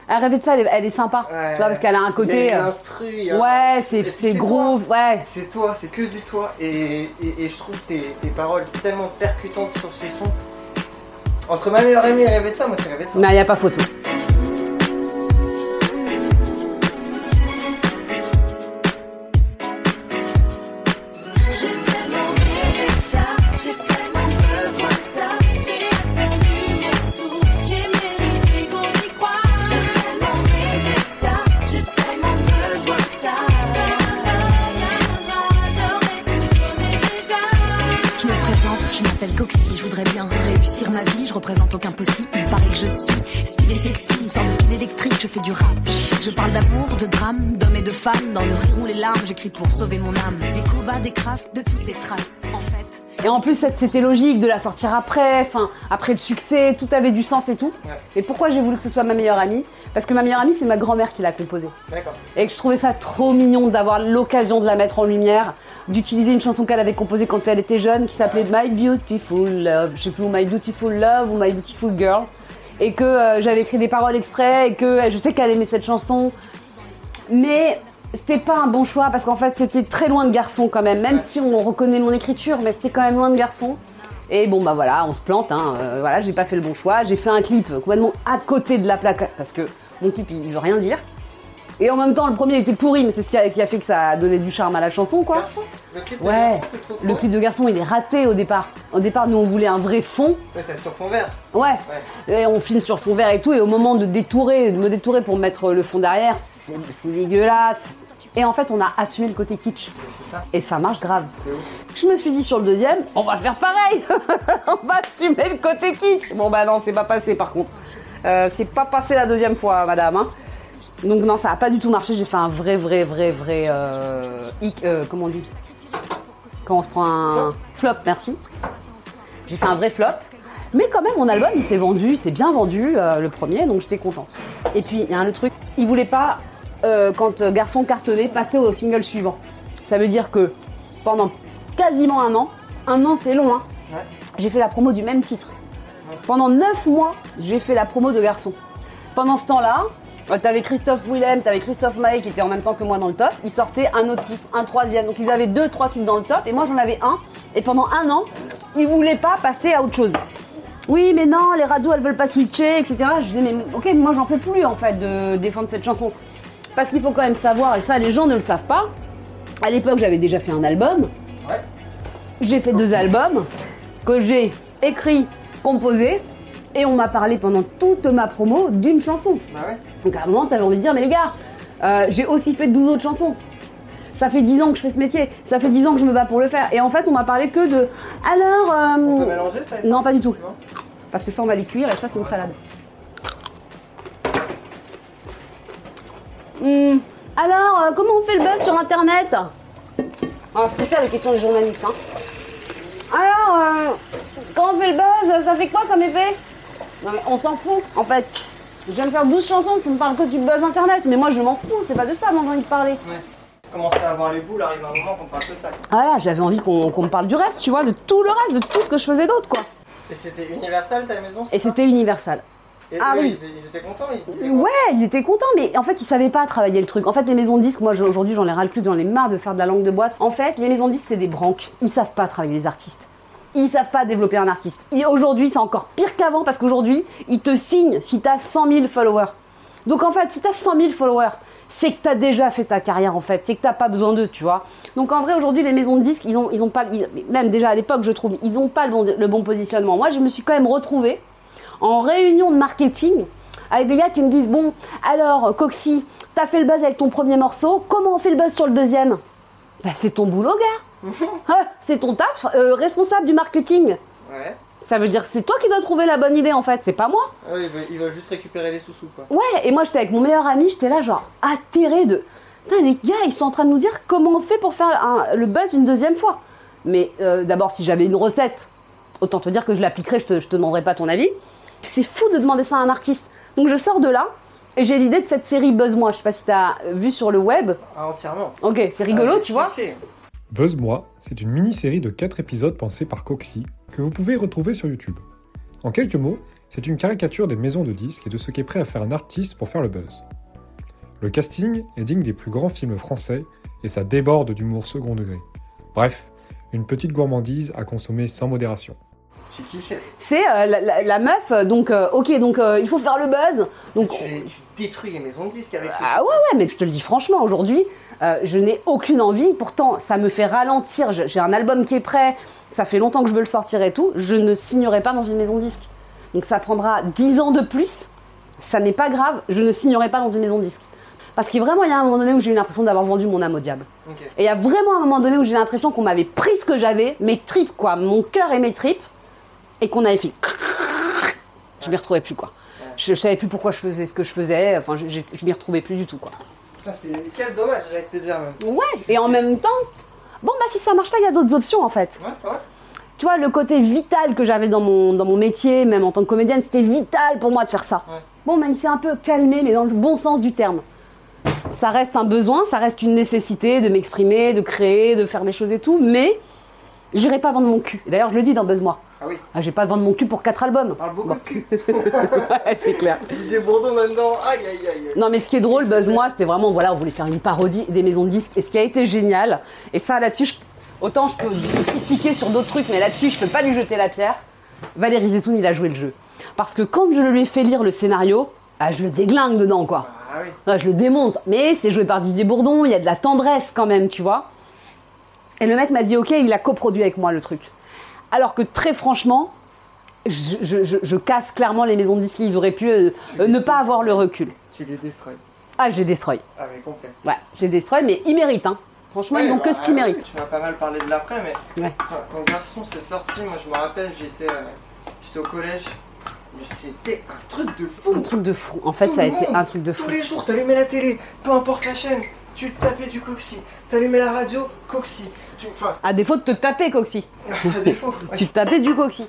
Rêver de ça, elle est, elle est sympa. Ouais. Tu vois, parce qu'elle a un côté. euh, instru, il y a- Ouais, c'est puis c'est toi. groove, ouais. C'est toi, c'est que du toi. Et, et, et je trouve tes, tes paroles tellement percutantes sur ce son. Entre ma meilleure amie et rêver de ça, moi c'est rêver de ça. Non, il n'y a pas photo. Je fais du rap, je parle d'amour, de drame, d'hommes et de femmes, dans le rire ou les larmes, j'écris pour sauver mon âme, des coups bas, des crasses, de toutes les traces, en fait. Et en plus, c'était logique de la sortir après, enfin, après le succès, tout avait du sens et tout. Ouais. Et pourquoi j'ai voulu que ce soit ma meilleure amie? Parce que ma meilleure amie, c'est ma grand-mère qui l'a composée. D'accord. Et que je trouvais ça trop mignon d'avoir l'occasion de la mettre en lumière, d'utiliser une chanson qu'elle avait composée quand elle était jeune, qui s'appelait My Beautiful Love, je sais plus, My Beautiful Love ou My Beautiful Girl. Et que euh, j'avais écrit des paroles exprès, et que euh, je sais qu'elle aimait cette chanson. Mais c'était pas un bon choix parce qu'en fait c'était très loin de garçon quand même, même si on reconnaît mon écriture, mais c'était quand même loin de garçon. Et bon bah voilà, on se plante, hein. euh, voilà, j'ai pas fait le bon choix, j'ai fait un clip complètement à côté de la plaque parce que mon clip il, il veut rien dire. Et en même temps, le premier était pourri, mais c'est ce qui a, qui a fait que ça a donné du charme à la chanson, quoi. Garçon Le clip de Ouais, garçon, c'est trop le beau. clip de garçon, il est raté au départ. Au départ, nous, on voulait un vrai fond. Ouais, sur fond vert. Ouais. Ouais. Et on filme sur fond vert et tout, et au moment de détourer, de me détourer pour mettre le fond derrière, c'est dégueulasse. Et en fait, on a assumé le côté kitsch. Ça. Et ça marche grave. Je me suis dit sur le deuxième, on va faire pareil. (laughs) on va assumer le côté kitsch. Bon bah non, c'est pas passé par contre. Euh, c'est pas passé la deuxième fois, madame. hein. Donc non, ça a pas du tout marché. J'ai fait un vrai, vrai, vrai, vrai. Euh, hic- euh, comment on dit? Quand on se prend un flop, merci. J'ai fait un vrai flop. Mais quand même, mon album, il s'est vendu, il s'est bien vendu, euh, le premier, donc j'étais contente. Et puis, il y a un autre truc, il voulait pas, euh, quand euh, Garçon cartonnait, passer au single suivant. Ça veut dire que pendant quasiment un an, un an c'est long, hein, Ouais. j'ai fait la promo du même titre. Pendant neuf mois, j'ai fait la promo de Garçon. Pendant ce temps-là, euh, t'avais Christophe Willem, t'avais Christophe Maé qui était en même temps que moi dans le top. Ils sortaient un autre titre, un troisième. Donc ils avaient deux, trois titres dans le top et moi j'en avais un. Et pendant un an, ils voulaient pas passer à autre chose. Oui, mais non, les radios elles veulent pas switcher, etc. Je disais, mais ok, moi j'en peux plus en fait de défendre cette chanson. Parce qu'il faut quand même savoir, et ça les gens ne le savent pas. À l'époque, j'avais déjà fait un album. Ouais. J'ai fait deux albums que j'ai écrit, composé, et on m'a parlé pendant toute ma promo d'une chanson. Bah ouais. Donc à un moment, t'avais envie de dire, mais les gars, euh, j'ai aussi fait 12 autres chansons. Ça fait 10 ans que je fais ce métier, ça fait 10 ans que je me bats pour le faire. Et en fait, on m'a parlé que de. Alors. euh, On peut mélanger ça et ça Non, pas du tout. Non Parce que ça, on va les cuire et ça, c'est une salade. Hmm, Alors, euh, comment on fait le buzz sur Internet? Ah, C'est ça la question des journalistes. Hein. Alors, euh, quand on fait le buzz, ça fait quoi comme effet? Non, mais on s'en fout, en fait. Je viens de faire 12 chansons, tu me parles que du buzz Internet, mais moi, je m'en fous, c'est pas de ça dont j'ai envie de parler. Ouais. Commencer à avoir les boules, arrive un moment qu'on parle que de ça. quoi. Ah j'avais envie qu'on qu'on me parle du reste, tu vois, de tout le reste, de tout ce que je faisais d'autre, quoi. Et c'était Universal ta maison Et c'était Universal. Et Ah eux, oui. ils, ils étaient contents ils se disaient Ouais, ils étaient contents, mais en fait, ils savaient pas travailler le truc. En fait, les maisons de disques, moi je- aujourd'hui, j'en ai ras le cul, j'en ai marre de faire de la langue de bois. En fait, les maisons de disques, c'est des branques. Ils savent pas travailler les artistes. Ils savent pas développer un artiste. Aujourd'hui, c'est encore pire qu'avant parce qu'aujourd'hui, ils te signent si t'as 100 000 followers. Donc en fait, si t'as 100 000 followers, c'est que t'as déjà fait ta carrière en fait. C'est que t'as pas besoin d'eux, tu vois. Donc en vrai, aujourd'hui, les maisons de disques, ils ont, ils ont pas, même déjà à l'époque, je trouve, ils ont pas le bon, positionnement. Moi, je me suis quand même retrouvée en réunion de marketing avec des gars qui me disent Bon, alors, Coxy, t'as fait le buzz avec ton premier morceau, comment on fait le buzz sur le deuxième? Bah, c'est ton boulot, gars C'est ton taf, euh, responsable du marketing. Ouais. Ça veut dire que c'est toi qui dois trouver la bonne idée en fait, c'est pas moi. Ah ouais, ils veulent, ils veulent juste récupérer les sous-sous quoi. Ouais, et moi j'étais avec mon meilleur ami, j'étais là genre atterré de. Putain, les gars, ils sont en train de nous dire comment on fait pour faire un- le buzz une deuxième fois. Mais euh, d'abord, si j'avais une recette, autant te dire que je l'appliquerais, je te, je te demanderais pas ton avis. C'est fou de demander ça à un artiste. Donc je sors de là et j'ai l'idée de cette série Buzz-moi. Je sais pas si t'as vu sur le web. Ah, entièrement. Ok, c'est rigolo, Ah, tu vois. kiffé. Buzz-moi, c'est une mini-série de 4 épisodes pensés par Coxy que vous pouvez retrouver sur YouTube. En quelques mots, c'est une caricature des maisons de disques et de ce qu'est prêt à faire un artiste pour faire le buzz. Le casting est digne des plus grands films français et ça déborde d'humour second degré. Bref, une petite gourmandise à consommer sans modération. C'est euh, la, la- la meuf, euh, donc euh, ok, donc euh, il faut faire le buzz. Donc Tu, tu détruis les maisons de disques avec Ah ouais, ouais, mais je te le dis franchement, aujourd'hui, euh, je n'ai aucune envie. Pourtant, ça me fait ralentir. J'ai un album qui est prêt, ça fait longtemps que je veux le sortir et tout. Je ne signerai pas dans une maison disque. Donc ça prendra 10 ans de plus. Ça n'est pas grave, je ne signerai pas dans une maison disque. Parce qu'il y a vraiment, il y a un moment donné où j'ai eu l'impression d'avoir vendu mon âme au diable. Et il y a vraiment un moment donné où j'ai l'impression qu'on m'avait pris ce que j'avais, mes tripes, quoi, mon cœur et mes tripes, et qu'on avait fait. (laughs) Je m'y retrouvais plus, quoi. Je, je savais plus pourquoi je faisais ce que je faisais, enfin, je, je, je m'y retrouvais plus du tout, quoi. C'est quel dommage, j'allais te dire même. Ouais, et en même temps, bon, bah si ça marche pas, il y a d'autres options, en fait. Ouais, ouais. Tu vois, le côté vital que j'avais dans mon, dans mon métier, même en tant que comédienne, c'était vital pour moi de faire ça. Ouais. Bon, même si c'est un peu calmé, mais dans le bon sens du terme. Ça reste un besoin, ça reste une nécessité de m'exprimer, de créer, de faire des choses et tout, mais j'irai pas vendre mon cul. D'ailleurs, je le dis dans Buzz-moi. Ah oui, Ah, j'ai pas vendre mon cul pour quatre albums. on parle beaucoup de cul. (laughs) Ouais, c'est clair. Didier Bourdon maintenant, aïe aïe aïe. Non, mais ce qui est drôle, Buzz-moi, c'était vraiment, voilà, on voulait faire une parodie des maisons de disques. Et ce qui a été génial, et ça, là-dessus, je- autant je peux critiquer sur d'autres trucs, mais là-dessus, je peux pas lui jeter la pierre. Valérie Zetoun, il a joué le jeu. Parce que quand je lui ai fait lire le scénario, ah, je le déglingue dedans, quoi. Ah Ah oui. Là, je le démonte, mais c'est joué par Didier Bourdon, il y a de la tendresse quand même, tu vois. Et le mec m'a dit, ok, il a coproduit avec moi le truc. Alors que très franchement, je, je- je- je casse clairement les maisons de disques, ils auraient pu euh, euh, ne pas avoir le recul. Tu les destroy. Ah, j'ai destroy. Ah, mais complet. Ouais, j'ai destroy, mais ils méritent, hein. Franchement, ils ont que ce qu'ils oui, méritent. Tu m'as pas mal parlé de l'après, mais Ouais. quand, quand Garçon s'est sorti, moi je me rappelle, j'étais euh, j'étais au collège, mais c'était un truc de fou. Un truc de fou. En fait, Tout ça a été un truc de fou. Tous les jours, t'allumais la télé, peu importe la chaîne, tu tapais du Coxy. T'allumais la radio, Coxy. Tu- À défaut de te taper, Coxy. (laughs) à défaut. (laughs) ouais, Tu te tapais du Coxy.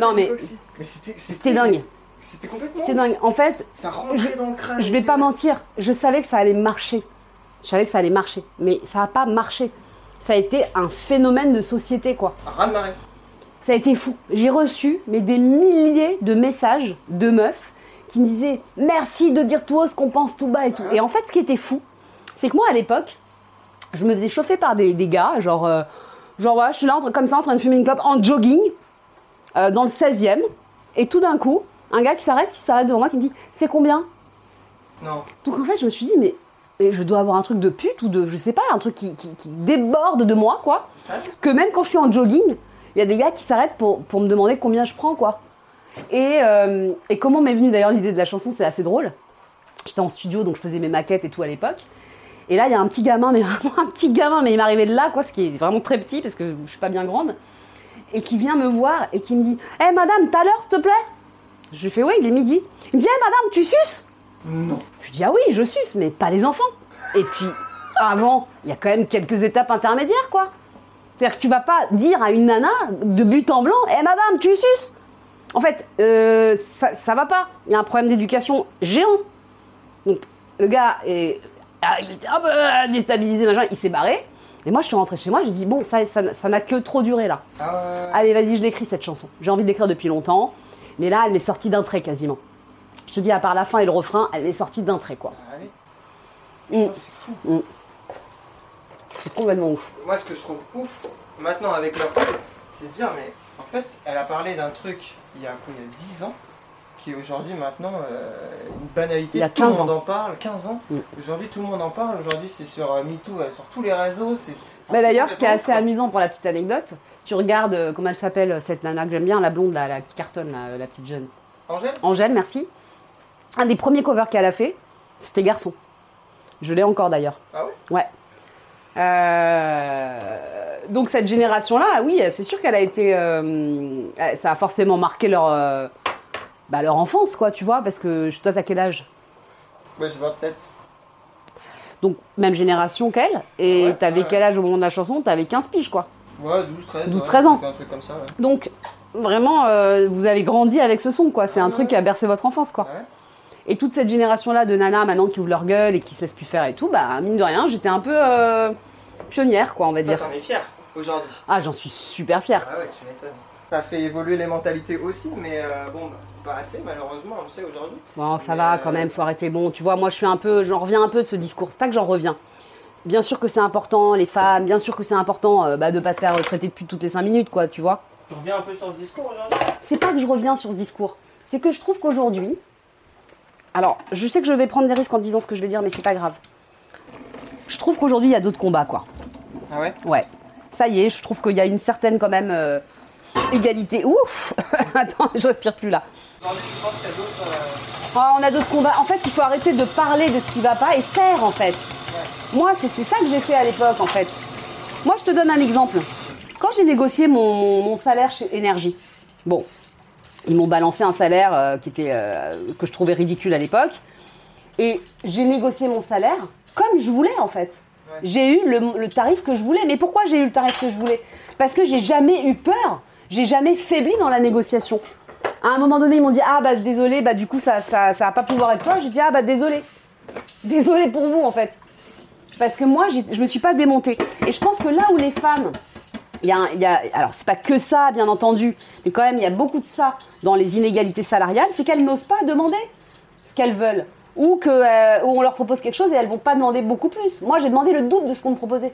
non, mais. Mais c'était dingue. C'était complètement. C'était dingue. En fait, Ça rentrait dans le crâne. je vais pas mentir, je savais que ça allait marcher. Je savais que ça allait marcher. Mais ça n'a pas marché. Ça a été un phénomène de société, quoi. De marée. Ça a été fou. J'ai reçu mais des milliers de messages de meufs qui me disaient merci de dire tout haut ce qu'on pense tout bas et tout. Et en fait, ce qui était fou, c'est que moi à l'époque, je me faisais chauffer par des, des gars, genre, euh, genre je suis là comme ça en train de fumer une clope en jogging euh, dans le 16e, et tout d'un coup, un gars qui s'arrête, qui s'arrête devant moi, qui me dit c'est combien? Non. donc en fait, je me suis dit, mais, mais je dois avoir un truc de pute ou de, je sais pas, un truc qui, qui- qui déborde de moi, quoi. Que même quand je suis en jogging, il y a des gars qui s'arrêtent pour, pour me demander combien je prends, quoi. Et, euh, et comment m'est venue d'ailleurs l'idée de la chanson, c'est assez drôle. J'étais en studio, donc je faisais mes maquettes et tout à l'époque. Et là, il y a un petit gamin, mais (laughs) vraiment un petit gamin, mais il m'arrivait de là, quoi, ce qui est vraiment très petit, parce que je suis pas bien grande, et qui vient me voir et qui me dit Hé madame, t'as l'heure, s'il te plaît? Je lui fais Oui, il est midi. Il me dit Hé madame, tu suces? Non. je dis ah oui, je suce, mais pas les enfants. Et puis avant, il y a quand même quelques étapes intermédiaires, quoi. C'est-à-dire que tu vas pas dire à une nana de but en blanc, hé madame, tu suces? En fait, euh, ça, ça va pas. Il y a un problème d'éducation géant. Donc le gars est, il était un peu déstabilisé, machin, il s'est barré. Et moi, je suis rentrée chez moi, j'ai dit bon, ça, ça, ça n'a que trop duré là. Ah. Allez, vas-y, je l'écris cette chanson. J'ai envie de l'écrire depuis longtemps, mais là, elle m'est sortie d'un trait quasiment. Je te dis, à part la fin et le refrain, elle est sortie d'un trait, quoi. Ah oui. Mm. Putain, c'est fou. C'est complètement ouf. Moi, ce que je trouve ouf, maintenant avec le recul, c'est de dire, mais en fait, elle a parlé d'un truc il y a il y a 10 ans, qui est aujourd'hui maintenant euh, une banalité. Il y a tout le 15 monde ans. en parle, 15 ans. Aujourd'hui, tout le monde en parle. Aujourd'hui, c'est sur euh, MeToo, euh, sur tous les réseaux. c'est- Bah, D'ailleurs, ce qui est assez amusant pour la petite anecdote, tu regardes, euh, comment elle s'appelle, cette nana que j'aime bien, la blonde, là, la qui cartonne, là, la petite jeune. Angèle Angèle, merci. Un des premiers covers qu'elle a fait, c'était Garçon. Je l'ai encore d'ailleurs. Ah ouais Ouais. Euh, donc cette génération-là, oui, c'est sûr qu'elle a été, euh, ça a forcément marqué leur, euh, bah, leur enfance, quoi, tu vois, parce que toi, t'as quel âge? Ouais, j'ai 27. Donc même génération qu'elle, et Ouais, t'avais ouais, quel âge au moment de la chanson? T'avais 15 piges, quoi. Ouais, 12, 13. 12, ouais, 13 ans. Un truc comme ça, ouais. Donc vraiment, euh, vous avez grandi avec ce son, quoi. C'est un truc qui a bercé votre enfance, quoi. Ouais. Et toute cette génération-là de nanas maintenant qui ouvrent leur gueule et qui se laissent plus faire et tout, bah mine de rien, j'étais un peu euh, pionnière, quoi, on va Ça, dire. t'en es fier aujourd'hui. Ah, j'en suis super fière. Ah ouais, tu m'étonnes. Ça fait évoluer les mentalités aussi, mais euh, bon, bah, pas assez malheureusement, on le sait aujourd'hui. Bon, ça Mais, va euh, quand même, faut arrêter. Bon, tu vois, moi je suis un peu, j'en reviens un peu de ce discours. C'est pas que j'en reviens. Bien sûr que c'est important, les femmes, bien sûr que c'est important euh, bah, de pas se faire traiter depuis toutes les 5 minutes, quoi, tu vois. Tu reviens un peu sur ce discours aujourd'hui C'est pas que je reviens sur ce discours, c'est que je trouve qu'aujourd'hui. Alors, je sais que je vais prendre des risques en disant ce que je vais dire, mais c'est pas grave. Je trouve qu'aujourd'hui il y a d'autres combats, quoi. Ah ouais? Ouais. Ça y est, je trouve qu'il y a une certaine quand même euh, égalité. Ouf (laughs) Attends, je respire plus là. Ah, on a d'autres combats. En fait, il faut arrêter de parler de ce qui va pas et faire en fait. Moi, c'est c'est ça que j'ai fait à l'époque en fait. Moi, je te donne un exemple. Quand j'ai négocié mon, mon- mon salaire chez Énergie, bon, ils m'ont balancé un salaire euh, qui était, euh, que je trouvais ridicule à l'époque. Et j'ai négocié mon salaire comme je voulais en fait. Ouais. J'ai eu le, le tarif que je voulais. Mais pourquoi j'ai eu le tarif que je voulais? Parce que j'ai jamais eu peur. J'ai jamais faibli dans la négociation. À un moment donné, ils m'ont dit Ah bah désolé, bah du coup ça, ça, ça va pas pouvoir être toi. J'ai dit Ah bah désolé. Désolé pour vous en fait. Parce que moi, je me suis pas démontée. Et je pense que là où les femmes, il y a, y a alors c'est pas que ça, bien entendu, mais quand même il y a beaucoup de ça dans les inégalités salariales, c'est qu'elles n'osent pas demander ce qu'elles veulent. Ou que euh, ou on leur propose quelque chose et elles vont pas demander beaucoup plus. Moi, j'ai demandé le double de ce qu'on me proposait.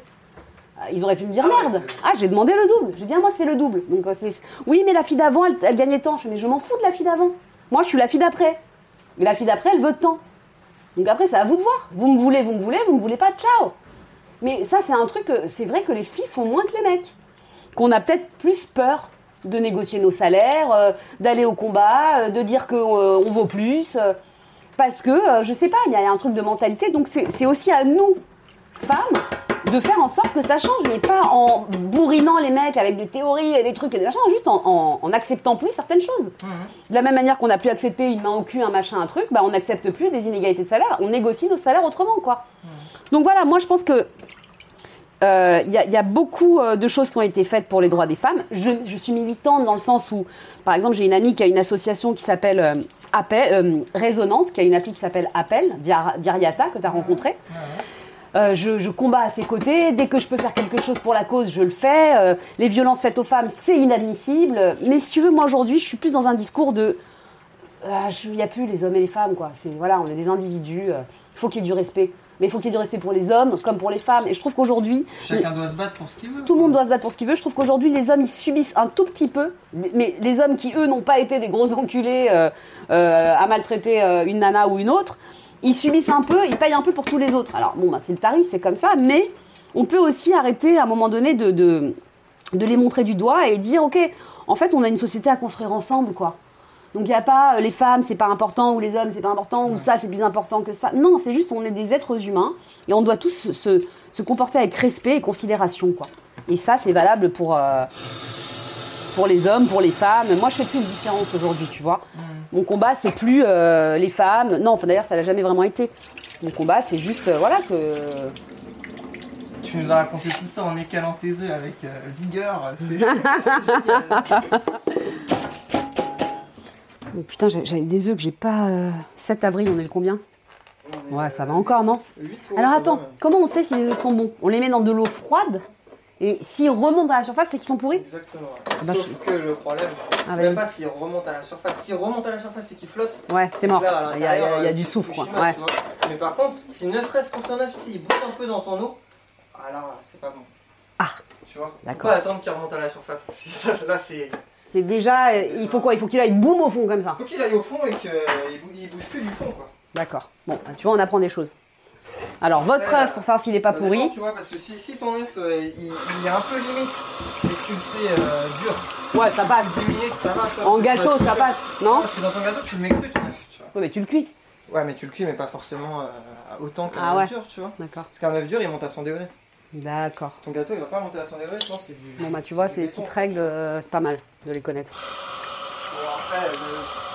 Euh, Ils auraient pu me dire Ah merde. Ah, j'ai demandé le double. J'ai dit ah, moi c'est le double. Donc euh, c'est oui, mais la fille d'avant, elle, elle gagnait tant. Je fais, mais je m'en fous de la fille d'avant. Moi, je suis la fille d'après. Mais la fille d'après, elle veut tant. Donc après, c'est à vous de voir. Vous me voulez, vous me voulez, vous me voulez pas, ciao. Mais ça, c'est un truc, que- c'est vrai que les filles font moins que les mecs. Qu'on a peut-être plus peur de négocier nos salaires, euh, d'aller au combat, euh, de dire qu'on vaut plus. euh, parce que, euh, je sais pas, il y a un truc de mentalité. Donc c'est aussi à nous, femmes, de faire en sorte que ça change, mais pas en bourrinant les mecs avec des théories et des trucs et des machins, juste en, en- en acceptant plus certaines choses. De la même manière qu'on a pu accepter une main au cul, un machin, un truc, bah on n'accepte plus des inégalités de salaire, on négocie nos salaires autrement, quoi. Donc voilà, moi je pense que euh, il y, a- il y a beaucoup euh, de choses qui ont été faites pour les droits des femmes. Je, je suis militante dans le sens où, par exemple, j'ai une amie qui a une association qui s'appelle euh, Appel, euh, Résonante, qui a une appli qui s'appelle Appel, Diar- Diariata, que tu as rencontré. Euh, je, je combats à ses côtés. Dès que je peux faire quelque chose pour la cause, je le fais. Euh, les violences faites aux femmes, c'est inadmissible. Mais si tu veux, moi aujourd'hui, je suis plus dans un discours de. Je- Il n'y a plus les hommes et les femmes, quoi. C'est voilà, on est des individus. euh, Il faut qu'il y ait du respect. Mais il faut qu'il y ait du respect pour les hommes comme pour les femmes. Et je trouve qu'aujourd'hui, Chacun doit se battre pour ce qu'il veut. tout le monde doit se battre pour ce qu'il veut. Je trouve qu'aujourd'hui, les hommes, ils subissent un tout petit peu. Mais les hommes qui, eux, n'ont pas été des gros enculés euh, euh, à maltraiter euh, une nana ou une autre, ils subissent un peu, ils payent un peu pour tous les autres. Alors, bon, bah, c'est le tarif, c'est comme ça. Mais on peut aussi arrêter à un moment donné de, de, de les montrer du doigt et dire, OK, en fait, on a une société à construire ensemble, quoi. Donc il n'y a pas euh, les femmes c'est pas important ou les hommes c'est pas important ou ça c'est plus important que ça. Non, c'est juste on est des êtres humains et on doit tous se, se- se comporter avec respect et considération quoi. Et ça c'est valable pour euh, pour les hommes, pour les femmes. Moi je fais plus de différence aujourd'hui, tu vois. Mon combat c'est plus euh, les femmes. Non, enfin, d'ailleurs ça l'a jamais vraiment été. Mon combat c'est juste euh, voilà que Tu nous as raconté tout ça en écalant tes œufs avec euh, vigueur. C'est c'est génial. (laughs) Mais putain, j'ai- j'avais des œufs que j'ai pas. euh, 7 avril, on est le combien? Ouais, ça va encore, non? Alors attends, comment on sait si les œufs sont bons? On les met dans de l'eau froide? Et s'ils remontent à la surface, c'est qu'ils sont pourris Exactement. bah, Sauf que le problème, c'est Ah, même vas-y. pas s'il remonte à la surface. S'il remonte à la surface et qu'il flotte, Ouais, c'est mort. là, Il y a, il y a- l'intérieur, il y a euh, du c'est soufre, quoi. Fukushima, Ouais. Mais par contre, si ne serait-ce ton œuf, s'il bouge un peu dans ton eau, ah là, c'est pas bon. Ah. Tu vois Faut D'accord. pas attendre qu'il remonte à la surface. (laughs) Ça, là, c'est. C'est déjà. euh, Il faut quoi? Il faut qu'il aille boum au fond comme ça. Faut qu'il aille au fond et qu'il bouge, il bouge plus du fond, quoi. D'accord. Bon, bah, tu vois, on apprend des choses. Alors, votre Ouais, œuf, pour savoir s'il est pas Ça pourri. dépend, tu vois, parce que si, si ton œuf euh, il, il est un peu limite et que tu le fais euh, dur, Ouais, ça passe. 10 minutes, ça va. En gâteau, ça passe, non Parce que dans ton gâteau, tu le mets cru ton œuf, tu vois. Ouais, mais tu le cuis. Ouais, mais tu le cuis, mais pas forcément euh, autant qu'un Ah œuf ouais. dur, tu vois. D'accord. Parce qu'un œuf dur, il monte à 100 degrés. D'accord. Ton gâteau, il va pas monter à 100 degrés, sinon c'est du. Bon, bah, tu vois, du c'est des béton. petites règles, euh, c'est pas mal de les connaître. Bon, après, euh,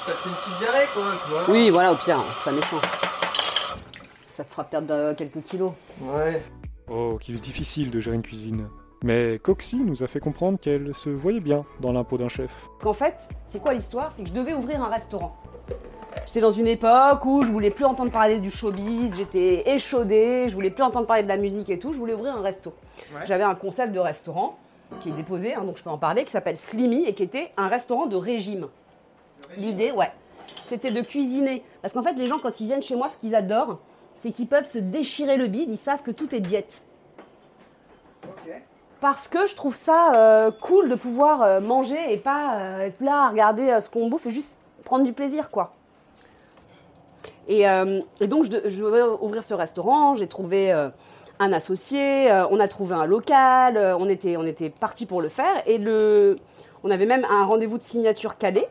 ça te fait une petite diarrhée, quoi, tu vois. Oui, voilà, au pire, c'est pas méchant. Ça te fera perdre euh, quelques kilos. Ouais. Oh, qu'il est difficile de gérer une cuisine. Mais Coxy nous a fait comprendre qu'elle se voyait bien dans l'impôt d'un chef. Qu'en fait, c'est quoi l'histoire? C'est que je devais ouvrir un restaurant. J'étais dans une époque où je voulais plus entendre parler du showbiz, j'étais échaudée, je voulais plus entendre parler de la musique et tout, je voulais ouvrir un resto. Ouais. J'avais un concept de restaurant qui est déposé, hein, donc je peux en parler, qui s'appelle Slimmy et qui était un restaurant de régime. L'idée, ouais, c'était de cuisiner. Parce qu'en fait, les gens, quand ils viennent chez moi, ce qu'ils adorent, c'est qu'ils peuvent se déchirer le bide, ils savent que tout est diète. Parce que je trouve ça euh, cool de pouvoir euh, manger et pas euh, être là à regarder ce qu'on bouffe et juste prendre du plaisir, quoi. Et, euh, et donc, je, je vais ouvrir ce restaurant. J'ai trouvé un associé, on a trouvé un local, on était, on était parti pour le faire. Et le, on avait même un rendez-vous de signature calé.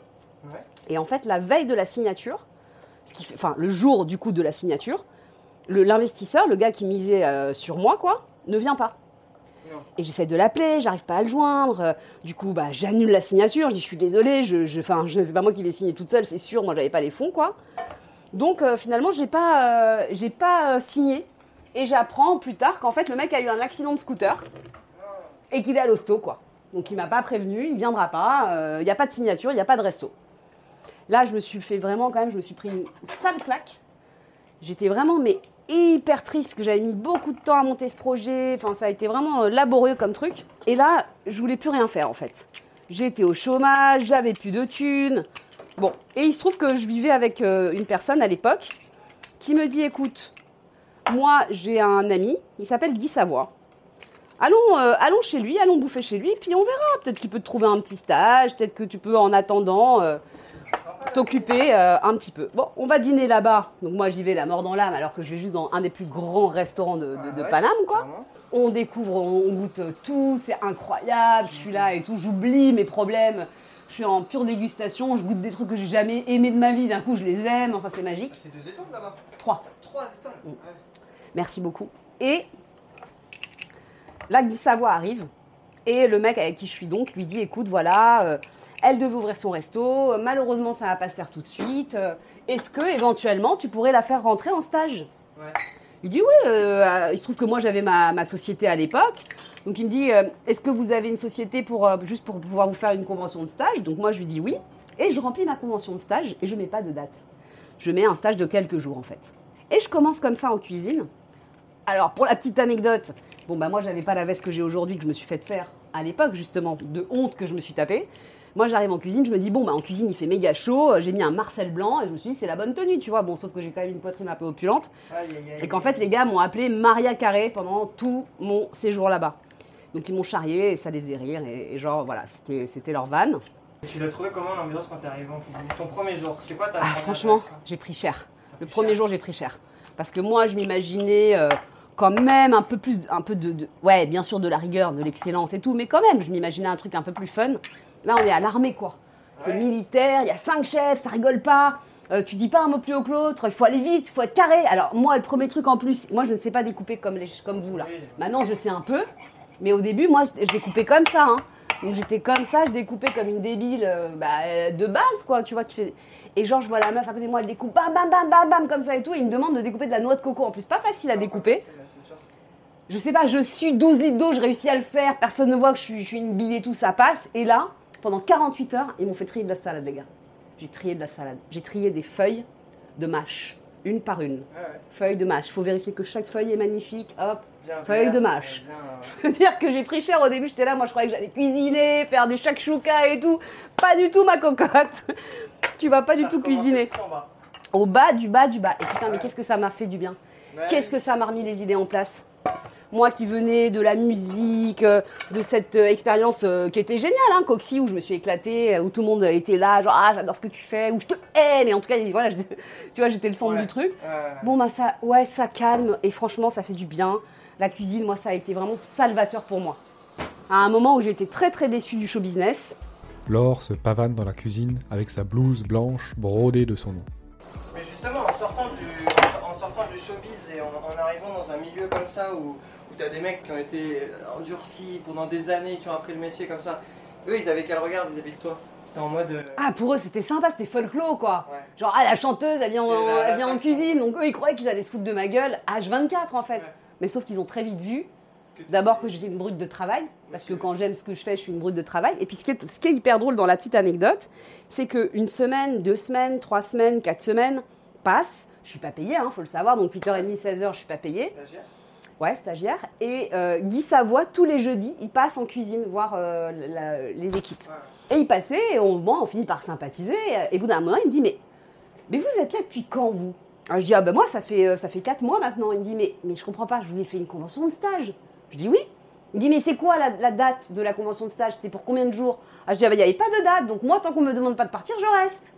Ouais. Et en fait, la veille de la signature, ce qui fait, enfin, le jour du coup de la signature, l'investisseur, le gars qui misait euh, sur moi, quoi, ne vient pas. Non. Et j'essaie de l'appeler, j'arrive pas à le joindre. Euh, Du coup, bah, j'annule la signature. Je dis, je suis désolée, je, je, je, c'est pas moi qui vais signer toute seule, c'est sûr. Moi, j'avais pas les fonds, quoi. Donc, euh, finalement, j'ai pas, euh, j'ai pas signé. Et j'apprends plus tard qu'en fait, le mec a eu un accident de scooter et qu'il est à l'hosto, quoi. Donc, il m'a pas prévenu, il viendra pas. Il n'y a pas de signature, il n'y a pas de resto. Là, je me suis fait vraiment, quand même, je me suis pris une sale claque. J'étais vraiment, mais hyper triste, que j'avais mis beaucoup de temps à monter ce projet. Enfin, ça a été vraiment euh, laborieux comme truc. Et là, je voulais plus rien faire, en fait. J'étais au chômage, j'avais plus de thunes. Bon, et il se trouve que je vivais avec euh, une personne à l'époque qui me dit, écoute, moi, j'ai un ami, il s'appelle Guy Savoie. Allons, euh, allons chez lui, allons bouffer chez lui, puis on verra. Peut-être qu'il peut te trouver un petit stage, peut-être que tu peux, en attendant, t'occuper euh, un petit peu. Bon, on va dîner là-bas. Donc moi j'y vais la mort dans l'âme alors que je vais juste dans un des plus grands restaurants de, de- de Ouais, Paname quoi. On découvre, on, on goûte tout, c'est incroyable. Je suis là et tout, j'oublie mes problèmes. Je suis en pure dégustation, je goûte des trucs que j'ai jamais aimés de ma vie. D'un coup je les aime. Enfin c'est magique. C'est deux étoiles là-bas? Trois. Trois étoiles? Mm. Ouais. Merci beaucoup. Et la Guy Savoie arrive et le mec avec qui je suis donc lui dit écoute voilà euh, elle devait ouvrir son resto. Malheureusement ça va pas se faire tout de suite. Euh, est-ce que éventuellement tu pourrais la faire rentrer en stage Ouais. il dit oui euh, il se trouve que moi j'avais ma, ma société à l'époque. Donc il me dit euh, est-ce que vous avez une société pour euh, juste pour pouvoir vous faire une convention de stage? Donc moi je lui dis oui. Et je remplis ma convention de stage et je mets pas de date. Je mets un stage de quelques jours en fait. Et je commence comme ça en cuisine. Alors, pour la petite anecdote, bon, bah, moi, j'avais pas la veste que j'ai aujourd'hui, que je me suis fait faire à l'époque, justement, de honte que je me suis tapée. Moi, j'arrive en cuisine, je me dis, bon, bah, en cuisine, il fait méga chaud, euh, j'ai mis un Marcel blanc, et je me suis dit, c'est la bonne tenue, tu vois. Bon, sauf que j'ai quand même une poitrine un peu opulente. Aïe, aïe, aïe. Et qu'en fait, les gars m'ont appelé Maria Carré pendant tout mon séjour là-bas. Donc, ils m'ont charrié, et ça les faisait rire, et, et genre, voilà, c'était c'était leur van. Et Tu l'as trouvé comment l'ambiance quand t'es arrivé en cuisine? Ton premier jour, c'est quoi ta Ah, franchement, j'ai pris cher. Le pris premier cher. jour, j'ai pris cher. Parce que moi, je m'imaginais euh, quand même un peu plus, un peu de, de- ouais, bien sûr de la rigueur, de l'excellence et tout, mais quand même, je m'imaginais un truc un peu plus fun. Là, on est à l'armée, quoi. C'est Ouais. militaire, il y a cinq chefs, ça rigole pas. Euh, tu dis pas un mot plus haut que l'autre, il faut aller vite, il faut être carré. Alors moi, le premier truc en plus, moi je ne sais pas découper comme, les, comme vous là. Maintenant, je sais un peu, mais au début, moi, je je découpais comme ça. hein. Donc j'étais comme ça, je découpais comme une débile euh, bah, de base, quoi, tu vois. Qui fait... Et genre, je vois la meuf à côté de moi, elle découpe bam, bam, bam, bam, bam, comme ça et tout. Et il me demande de découper de la noix de coco. En plus, pas facile à découper. C'est sûr. Je sais pas, je suis 12 litres d'eau, je réussis à le faire. Personne ne voit que je suis, je suis une bille et tout, ça passe. Et là, pendant 48 heures, ils m'ont fait trier de la salade, les gars. J'ai trié de la salade. J'ai trié des feuilles de mâche, une par une. Ouais, ouais. Feuilles de mâche. Faut vérifier que chaque feuille est magnifique. Hop, Bien Feuille vert, de mâche. bien, (laughs) je veux dire que j'ai pris cher au début, j'étais là, moi je croyais que j'allais cuisiner, faire des shakshuka et tout. Pas du tout ma cocotte. (laughs) tu vas pas du t'as tout cuisiner. Au bas, du bas, du bas. Et putain, mais qu'est-ce que ça m'a fait du bien? Ouais, Qu'est-ce que ça m'a remis les idées en place? Moi qui venais de la musique, euh, de cette euh, expérience euh, qui était géniale, hein, Coxy, où je me suis éclatée, où tout le monde était là, genre ah j'adore ce que tu fais, où je te hais, mais en tout cas voilà, je- (laughs) tu vois j'étais le centre Ouais. du truc. Euh, Bon bah ça, ouais ça calme et franchement ça fait du bien. La cuisine, moi ça a été vraiment salvateur pour moi. À un moment où j'étais très très déçue du show business, Laure se pavane dans la cuisine avec sa blouse blanche brodée de son nom. Mais justement, en sortant du, en sortant du showbiz et en, en arrivant dans un milieu comme ça où t'as des mecs qui ont été endurcis pendant des années, qui ont appris le métier comme ça, eux ils avaient quel regard vis-à-vis de toi? C'était en mode. euh, ah pour eux c'était sympa, c'était folklore quoi. Ouais. Genre, ah, la chanteuse, elle vient, en, elle vient en cuisine. Donc, eux, ils croyaient qu'ils allaient se foutre de ma gueule H24, en fait. Ouais. Mais sauf qu'ils ont très vite vu, d'abord, que j'étais une brute de travail. Parce que quand j'aime ce que je fais, je suis une brute de travail. Et puis, ce qui est, ce qui est hyper drôle dans la petite anecdote, c'est qu'une semaine, deux semaines, trois semaines, quatre semaines passent. Je suis pas payée, hein, faut le savoir. Donc, 8h30, 16h, je suis pas payée. Stagiaire? Ouais, stagiaire. Et euh, Guy Savoie, tous les jeudis, il passe en cuisine voir euh, la- les équipes. Et il passait, et on, bon, on finit par sympathiser. Et au bout d'un moment, il me dit, mais, mais vous êtes là depuis quand, vous? Alors, Je dis, ah ben moi, ça fait, euh, ça fait 4 mois maintenant. Il me dit, mais, mais je comprends pas, je vous ai fait une convention de stage. Je dis, oui. Il me dit, mais c'est quoi la, la date de la convention de stage? C'était pour combien de jours? Ah, Je dis, ah ben il n'y avait pas de date, donc moi, tant qu'on me demande pas de partir, je reste.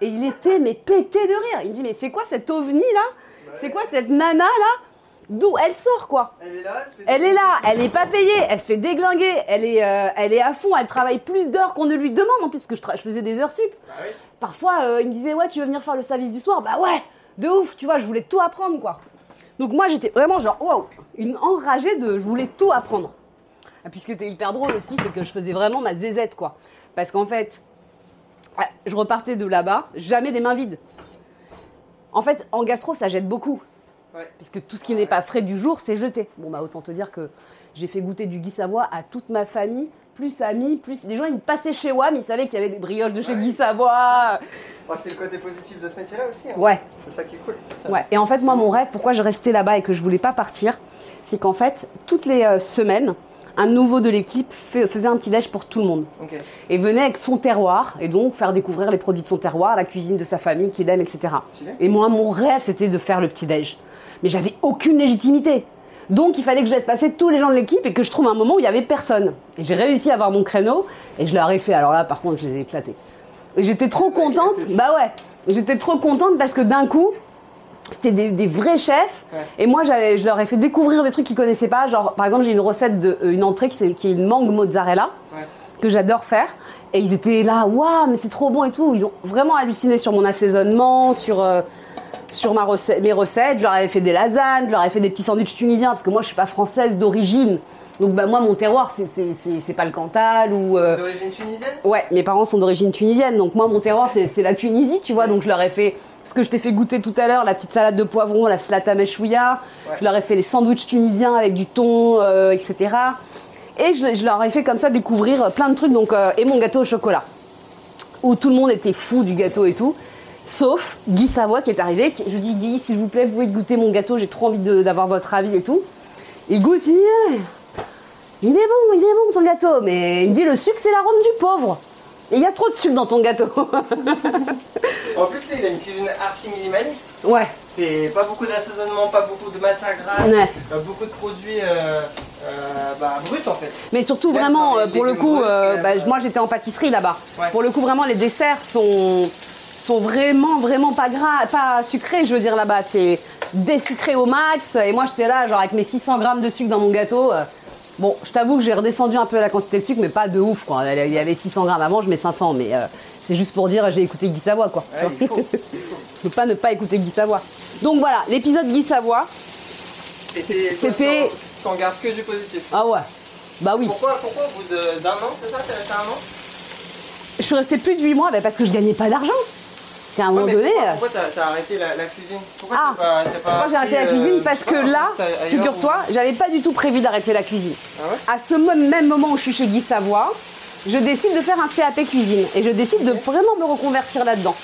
Et il était, mais pété de rire. Il me dit, mais c'est quoi cette ovni, là? C'est quoi cette nana, là? D'où elle sort, quoi Elle est là, elle se fait elle est là, elle n'est pas payée, elle se fait déglinguer, elle est, euh, elle est à fond, elle travaille plus d'heures qu'on ne lui demande en plus, parce que je, faisais des heures sup. Bah oui. Parfois, euh, il me disait, ouais, tu veux venir faire le service du soir? Bah ouais, de ouf, tu vois, je voulais tout apprendre, quoi. Donc moi, j'étais vraiment genre, waouh, une enragée de, je voulais tout apprendre. Et puis ce qui était hyper drôle aussi, c'est que je faisais vraiment ma zézette, quoi. Parce qu'en fait, ouais, je repartais de là-bas, jamais les mains vides. En fait, en gastro, ça jette beaucoup. Ouais. Puisque tout ce qui n'est pas frais du jour, c'est jeté. Bon, bah, autant te dire que j'ai fait goûter du Guy Savoie à toute ma famille, plus amis, plus. Les gens, ils me passaient chez WAM, ils savaient qu'il y avait des brioches de chez Ouais. Guy Savoie. C'est le côté positif de ce métier-là aussi. hein. Ouais, C'est ça qui est cool. ouais. Et en fait, moi, mon rêve, pourquoi je restais là-bas et que je voulais pas partir, c'est qu'en fait, toutes les euh, semaines, un nouveau de l'équipe faisait un petit déj pour tout le monde. Ok. Et venait avec son terroir, et donc faire découvrir les produits de son terroir, la cuisine de sa famille qu'il aime, etc. Et moi, mon rêve, c'était de faire le petit déj. Mais j'avais aucune légitimité. Donc, il fallait que je laisse passer tous les gens de l'équipe et que je trouve un moment où il y avait personne. Et j'ai réussi à avoir mon créneau et je leur ai fait. Alors là, par contre, je les ai éclatés. Et J'étais trop contente. Bah ouais. J'étais trop contente parce que d'un coup, c'était des, des vrais chefs. Ouais. Et moi, j'avais- je leur ai fait découvrir des trucs qu'ils connaissaient pas. Genre, par exemple, j'ai une recette de euh, une entrée qui, est une mangue mozzarella Ouais. que j'adore faire. Et ils étaient là, waouh, mais c'est trop bon et tout. Ils ont vraiment halluciné sur mon assaisonnement, sur, euh, sur ma recette, mes recettes. Je leur avais fait des lasagnes, je leur avais fait des petits sandwichs tunisiens parce que moi, je suis pas française d'origine. Donc, bah, moi, mon terroir, c'est- c'est c'est- c'est pas le Cantal ou. euh, D'origine tunisienne? Ouais, mes parents sont d'origine tunisienne, donc moi mon terroir c'est la Tunisie, tu vois, donc je leur ai fait ce que je t'ai fait goûter tout à l'heure, la petite salade de poivron, la slata meshouya, Ouais. je leur ai fait les sandwichs tunisiens avec du thon, euh, etc. Et je, je leur ai fait comme ça découvrir euh, plein de trucs, donc, euh, et mon gâteau au chocolat, où tout le monde était fou du gâteau et tout. Sauf Guy Savoie qui est arrivé. qui- je lui dis Guy, s'il vous plaît, vous pouvez goûter mon gâteau, j'ai trop envie d'avoir votre avis et tout. Il goûte, il dit Ouais, il est bon, il est bon ton gâteau, mais il me dit le sucre c'est l'arôme du pauvre. Et il y a trop de sucre dans ton gâteau. (laughs) En plus, il a une cuisine archi minimaliste. ouais, C'est pas beaucoup d'assaisonnement, pas beaucoup de matière grasse, Ouais. euh, beaucoup de produits euh, euh, bah, bruts en fait. mais surtout vraiment, pour le coup, euh, bah, moi j'étais en pâtisserie là-bas. Ouais. Pour le coup, vraiment, les desserts sont, sont vraiment, vraiment pas gras, pas sucrés, je veux dire là-bas. C'est désucré au max. Et moi j'étais là, genre avec mes 600 grammes de sucre dans mon gâteau. euh, Bon, je t'avoue que j'ai redescendu un peu la quantité de sucre, mais pas de ouf, quoi. Il y avait 600 grammes avant, je mets 500, mais euh, c'est juste pour dire j'ai écouté Guy Savoie, quoi. Ouais, il (laughs) faut. Je peux pas ne pas écouter Guy Savoie. Donc voilà, l'épisode Guy Savoie. Et c'est- C'était- T'en gardes que du positif. Ah ouais, bah oui. Pourquoi, pourquoi au bout d'un an, c'est ça T'es resté un an? Je suis restée plus de 8 mois bah, parce que je gagnais pas d'argent. Qu'à un Ouais, moment donné. Pourquoi, euh, pourquoi t'as arrêté la, la cuisine Pourquoi Ah. pas, pas Moi j'ai arrêté la appris, cuisine euh, parce que là, figure-toi, j'avais pas du tout prévu d'arrêter la cuisine. Ah ouais À ce même moment où je suis chez Guy Savoie, je décide de faire un CAP cuisine et je décide de vraiment me reconvertir là-dedans.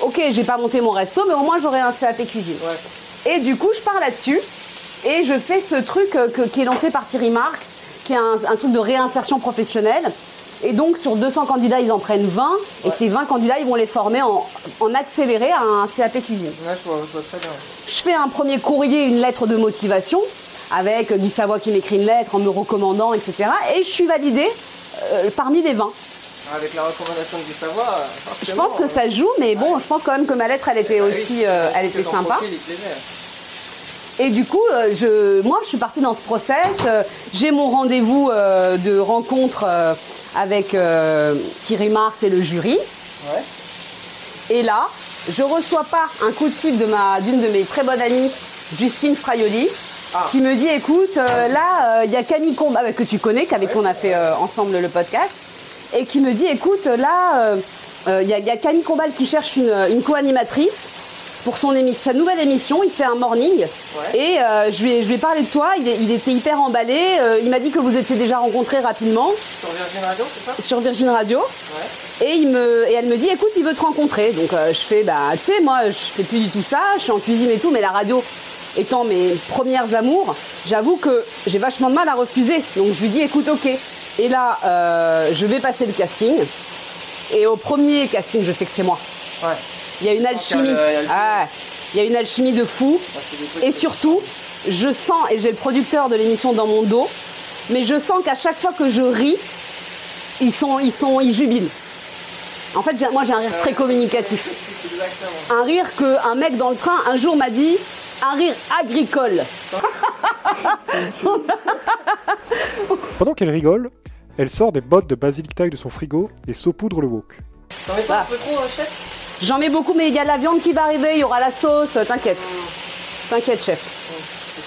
Ok, j'ai pas monté mon resto, mais au moins j'aurai un CAP cuisine. Ouais. Et du coup, je pars là-dessus et je fais ce truc euh, que- qui est lancé par Thierry Marx, qui est un, un truc de réinsertion professionnelle. Et donc, sur 200 candidats, ils en prennent 20. Et ces 20 candidats, ils vont les former en, en accéléré à un CAP cuisine. Ouais, je vois, je vois très bien. Je fais un premier courrier, une lettre de motivation, avec Guy Savoie qui m'écrit une lettre en me recommandant, etc. Et je suis validée euh, parmi les 20. Avec la recommandation de Guy Savoie, Je pense que euh, ça joue, mais bon, je pense quand même que ma lettre, elle était bah oui, aussi, euh, elle était sympa. profil. Et du coup, euh, je, moi, je suis partie dans ce process. J'ai mon rendez-vous de rencontre avec euh, Thierry Marx et le jury. Ouais. Et là, je reçois pas un coup de fil de ma d'une de mes très bonnes amies, Justine Fraioli, Ah. qui me dit écoute, euh, là, euh, il y a Camille Combat, que tu connais, qu'avec on a fait ensemble le podcast, et qui me dit écoute, là, il y, a- il y a Camille Combal qui cherche une, une co-animatrice pour son émission, sa nouvelle émission. Il fait un morning. Et euh, je, lui ai, je lui ai parlé de toi. Il, était hyper emballé. euh, il m'a dit que vous étiez déjà rencontrés rapidement Sur Virgin Radio, c'est ça? Sur Virgin Radio. Ouais. Et, il me, et elle me dit, écoute, il veut te rencontrer. Donc euh, je fais, bah, tu sais, moi, je fais plus du tout ça. Je suis en cuisine et tout, mais la radio étant mes premières amours, j'avoue que j'ai vachement de mal à refuser. Donc je lui dis, écoute, ok. Et là, je vais passer le casting. Et au premier casting, je sais que c'est moi. Ouais. Il y a une alchimie. le- il y a le- Ah, il y a une alchimie de fou. Ah, Et surtout, je sens, et j'ai le producteur de l'émission dans mon dos, mais je sens qu'à chaque fois que je ris, ils sont, ils sont, ils jubilent. En fait, moi j'ai un rire très communicatif. Exactement. Un rire que un mec dans le train un jour m'a dit, un rire agricole. (laughs) Pendant qu'elle rigole, elle sort des bottes de basilic taille de son frigo et saupoudre le wok. T'en mets pas Bah. un peu trop, euh, chef? J'en mets beaucoup, mais il y a de la viande qui va arriver, il y aura la sauce, t'inquiète. T'inquiète, chef.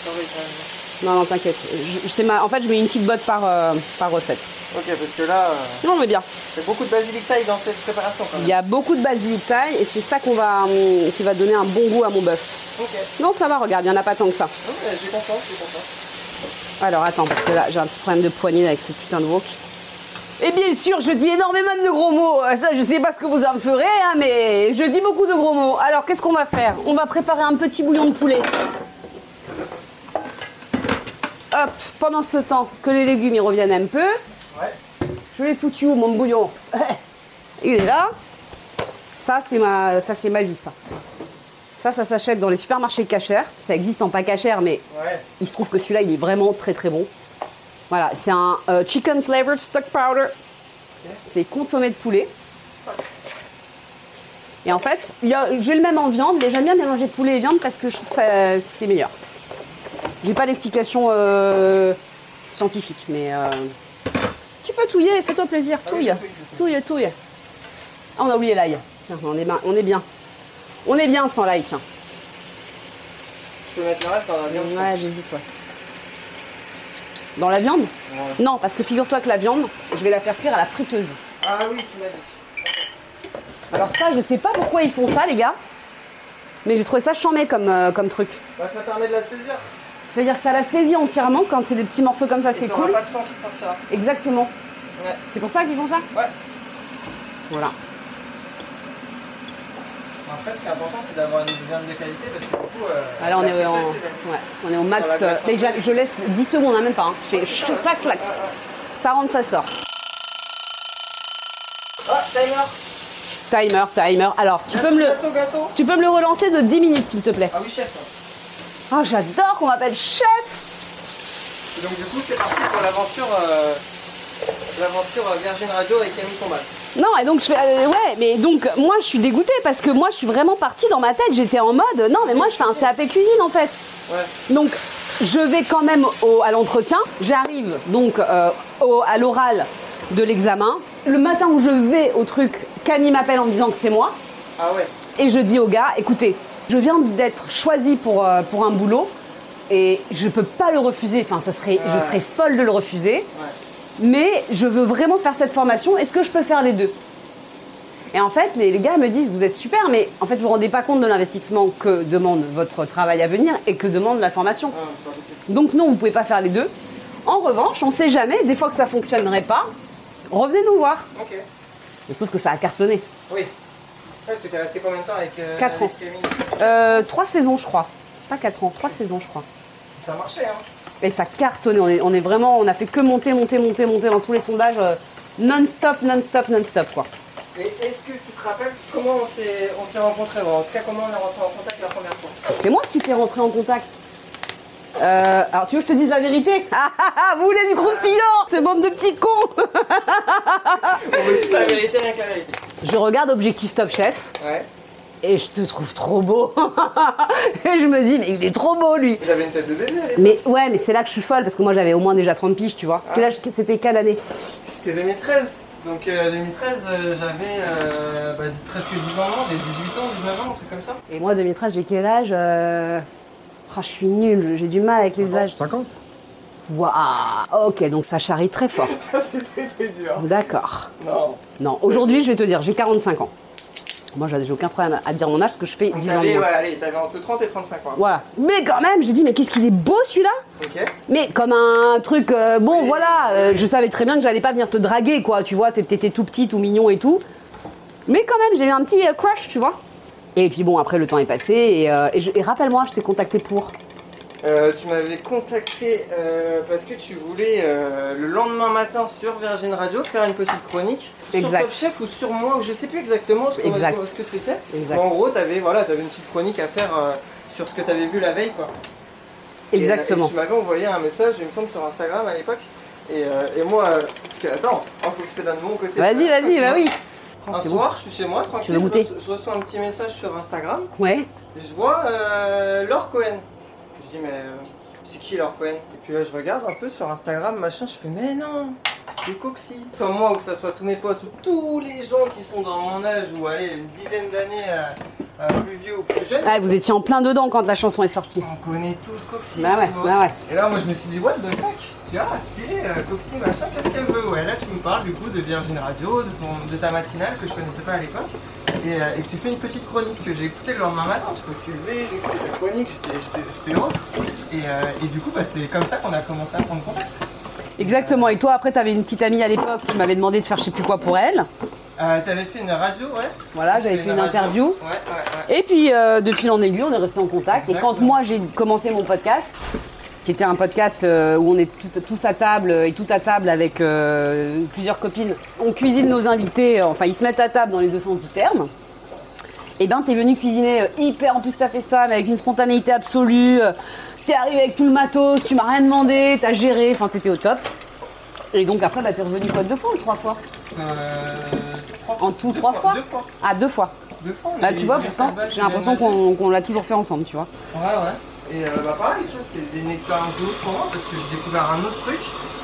C'est. Non, non, t'inquiète. Je- je- c'est ma- En fait, je mets une petite botte par, euh, par recette. Ok, parce que là, euh, Non, mais bien. il y a beaucoup de basilic taille dans cette préparation quand Il même. y a beaucoup de basilic taille et c'est ça qu'on va, hum, qui va donner un bon goût à mon bœuf. Ok. Non, ça va, regarde, il n'y en a pas tant que ça. J'ai confiance, j'ai confiance. Alors attends, parce que là, j'ai un petit problème de poignée avec ce putain de wok. Et bien sûr, je dis énormément de gros mots. Euh, Ça, je sais pas ce que vous en ferez, hein, mais je dis beaucoup de gros mots. Alors, qu'est-ce qu'on va faire? On va préparer un petit bouillon de poulet. Hop, pendant ce temps que les légumes y reviennent un peu, Ouais. je l'ai foutu où mon bouillon? (laughs) Il est là. Ça, c'est ma, ça, c'est ma vie, ça. Ça, ça s'achète dans les supermarchés cachers. Ça existe en pas cachère, mais Ouais. il se trouve que celui-là, il est vraiment très très bon. Voilà, c'est un euh, chicken flavored stock powder. C'est consommé de poulet. Et en fait, j'ai le même en viande, mais j'aime bien mélanger poulet et viande parce que je trouve que ça- c'est meilleur. J'ai pas d'explication euh, scientifique, mais euh, tu peux touiller, fais-toi plaisir, Ah oui, touille, touille, touille. Ah, on a oublié l'ail. Tiens, on est, bien- on est bien. On est bien sans l'ail, tiens. Tu peux mettre le reste dans la viande, Ouais, j'hésite, ouais. Dans la viande Ouais. Non, parce que figure-toi que la viande, je vais la faire cuire à la friteuse. Ah oui, tu m'as dit. Alors ça, je sais pas pourquoi ils font ça, les gars. Mais j'ai trouvé ça chambé comme, euh, comme truc. Bah, ça permet de la saisir. C'est-à-dire que ça la saisit entièrement quand c'est des petits morceaux comme ça, c'est cool. pas de sang qui sortira. Exactement. Ouais. C'est pour ça qu'ils font ça Ouais. Voilà. Après, ce qui est important, c'est d'avoir une viande de qualité parce que du coup. euh, là, on est, en, ouais, on est au max. Euh, peu. je laisse 10 secondes, hein, même pas. Hein. Je fais chou- clac, clac. Ça rentre, ça sort. Ah, timer Timer, timer. Alors, tu peux me le, Gâteau, gâteau tu peux me le relancer de 10 minutes, s'il te plaît? Ah oui, chef. Ah, j'adore qu'on m'appelle chef Et donc, du coup, c'est parti pour l'aventure. euh, L'aventure euh, Virgin Radio avec Camille Tombal. Non, et donc je fais. euh, ouais, mais donc moi je suis dégoûtée parce que moi je suis vraiment partie dans ma tête. J'étais en mode. Non, mais moi je fais un CAP cuisine en fait. Ouais. Donc je vais quand même au- à l'entretien. J'arrive donc euh, au- à l'oral de l'examen. Le matin où je vais au truc, Camille m'appelle en me disant que c'est moi. Ah ouais. Et je dis au gars, écoutez, je viens d'être choisie pour, euh, pour un boulot et je peux pas le refuser. Enfin, ça serait, je serais folle de le refuser. Ouais. Mais je veux vraiment faire cette formation. Est-ce que je peux faire les deux? Et en fait, les, gars me disent, vous êtes super, mais en fait, vous vous rendez pas compte de l'investissement que demande votre travail à venir et que demande la formation. Ah, pas. Donc non, vous pouvez pas faire les deux. En revanche, on sait jamais, des fois que ça fonctionnerait pas, revenez nous voir. Ok. Mais sauf que ça a cartonné. Oui. Ouais, c'était resté combien de temps avec, euh, Quatre avec ans. Camille Euh, trois saisons, je crois. Pas quatre ans, trois saisons, je crois. Ça marchait, hein. Et ça cartonnait. On est, on est vraiment, on a fait que monter, monter, monter, monter dans tous les sondages, euh, non-stop, non-stop, non-stop, quoi. Et est-ce que tu te rappelles comment on s'est on s'est rencontrés En tout cas, comment on est rentré en contact la première fois? C'est moi qui t'ai rentré en contact. Euh, alors tu veux que je te dise la vérité? Ah ah ah, vous voulez du croustillant? C'est bande de petits cons On veut toute la vérité, rien que la vérité. Je regarde Objectif Top Chef Ouais. Et je te trouve trop beau. (laughs) et je me dis, mais il est trop beau lui J'avais une tête de bébé. Mais ouais, mais c'est là que je suis folle parce que moi j'avais au moins déjà 30 piges, tu vois. Quel âge C'était quelle année C'était 2013. Donc euh, 2013, euh, j'avais euh, bah, presque 10 ans, des 18 ans, 19 ans, un truc comme ça. Et moi 2013, j'ai quel âge Euh, ah, je suis nulle, j'ai du mal avec les âges. 50 Waouh Ok, donc ça charrie très fort. (laughs) Ça, c'est très très dur. D'accord. Non. Non, aujourd'hui, je vais te dire, j'ai 45 ans. Moi, j'ai aucun problème à dire mon âge parce que je fais Donc 10 ans t'avais, moins. ouais, allez, t'avais entre 30 et 35 ans. Voilà. Mais quand même, j'ai dit, mais qu'est-ce qu'il est beau celui-là Ok. Mais comme un truc, euh, bon voilà, euh, je savais très bien que j'allais pas venir te draguer, quoi, tu vois, t'é- t'étais tout petit, tout mignon et tout. Mais quand même, j'ai eu un petit euh, crush, tu vois. Et puis bon, après le temps est passé, et, euh, et rappelle-moi, je t'ai contacté pour. Euh, tu m'avais contacté euh, parce que tu voulais euh, le lendemain matin sur Virgin Radio faire une petite chronique sur. Top Chef ou sur moi, ou je sais plus exactement ce, Exact. ce que c'était. Mais en gros, tu avais, voilà, avais une petite chronique à faire sur ce que tu avais vu la veille. Quoi. Exactement. Et, tu m'avais envoyé un message, il me semble, sur Instagram à l'époque. Et, et moi, parce que attends, il faut que je te donne mon côté. Vas-y, vas-y, tu bah oui. Un soir, je suis chez moi, tranquille. veux goûter je, reçois, je reçois un petit message sur Instagram. Ouais. Et je vois Laure Cohen. Dis, mais euh, c'est qui Laure Cohen Et puis là, je regarde un peu sur Instagram, machin, je fais, mais non, c'est Coxy. Que soit moi ou que ce soit tous mes potes ou tous les gens qui sont dans mon âge ou allez, une dizaine d'années euh, euh, plus vieux ou plus jeunes, Ouais, vous étiez en plein dedans quand la chanson est sortie. on connaît tous Coxy. Bah ouais, tu vois. bah ouais. Et là, moi, je me suis dit, what the fuck? Tu vois, stylé, Coxy, machin, qu'est-ce qu'elle veut? Ouais, là, tu me parles du coup de Virgin Radio, de, ton, de ta matinale que je connaissais pas à l'époque. Et, euh, et que tu fais une petite chronique que j'ai écoutée le lendemain matin. Je me suis levé, j'ai écouté ta chronique, j'étais- heureux. Et, euh, et du coup, bah, c'est comme ça qu'on a commencé à prendre contact. Exactement. Et toi, après, t'avais une petite amie à l'époque qui m'avait demandé de faire je sais plus quoi pour elle. Euh, T'avais fait une radio, ouais Voilà, j'avais fait une interview. Ouais, ouais, ouais. Et puis, euh, de fil en aiguille, on est resté en contact. Et quand moi, j'ai commencé mon podcast, qui était un podcast euh, où on est tout- tous à table euh, et tout à table avec euh, plusieurs copines, on cuisine nos invités, enfin, ils se mettent à table dans les deux sens du terme. Et ben, t'es venu cuisiner hyper, en plus, t'as fait ça, mais avec une spontanéité absolue. T'es arrivé avec tout le matos, tu m'as rien demandé, t'as géré, enfin, t'étais au top. Et donc, après, bah, t'es revenu quoi, deux fois ou trois fois? Euh, trois- En tout, deux trois fois Deux fois. Ah, deux fois. Deux fois. Bah, tu vois, pourtant, j'ai l'impression qu'on l'a toujours fait ensemble, tu vois. Ouais, ouais. Et euh, bah pareil, tu vois, c'est une expérience de ouf pour moi parce que j'ai découvert un autre truc,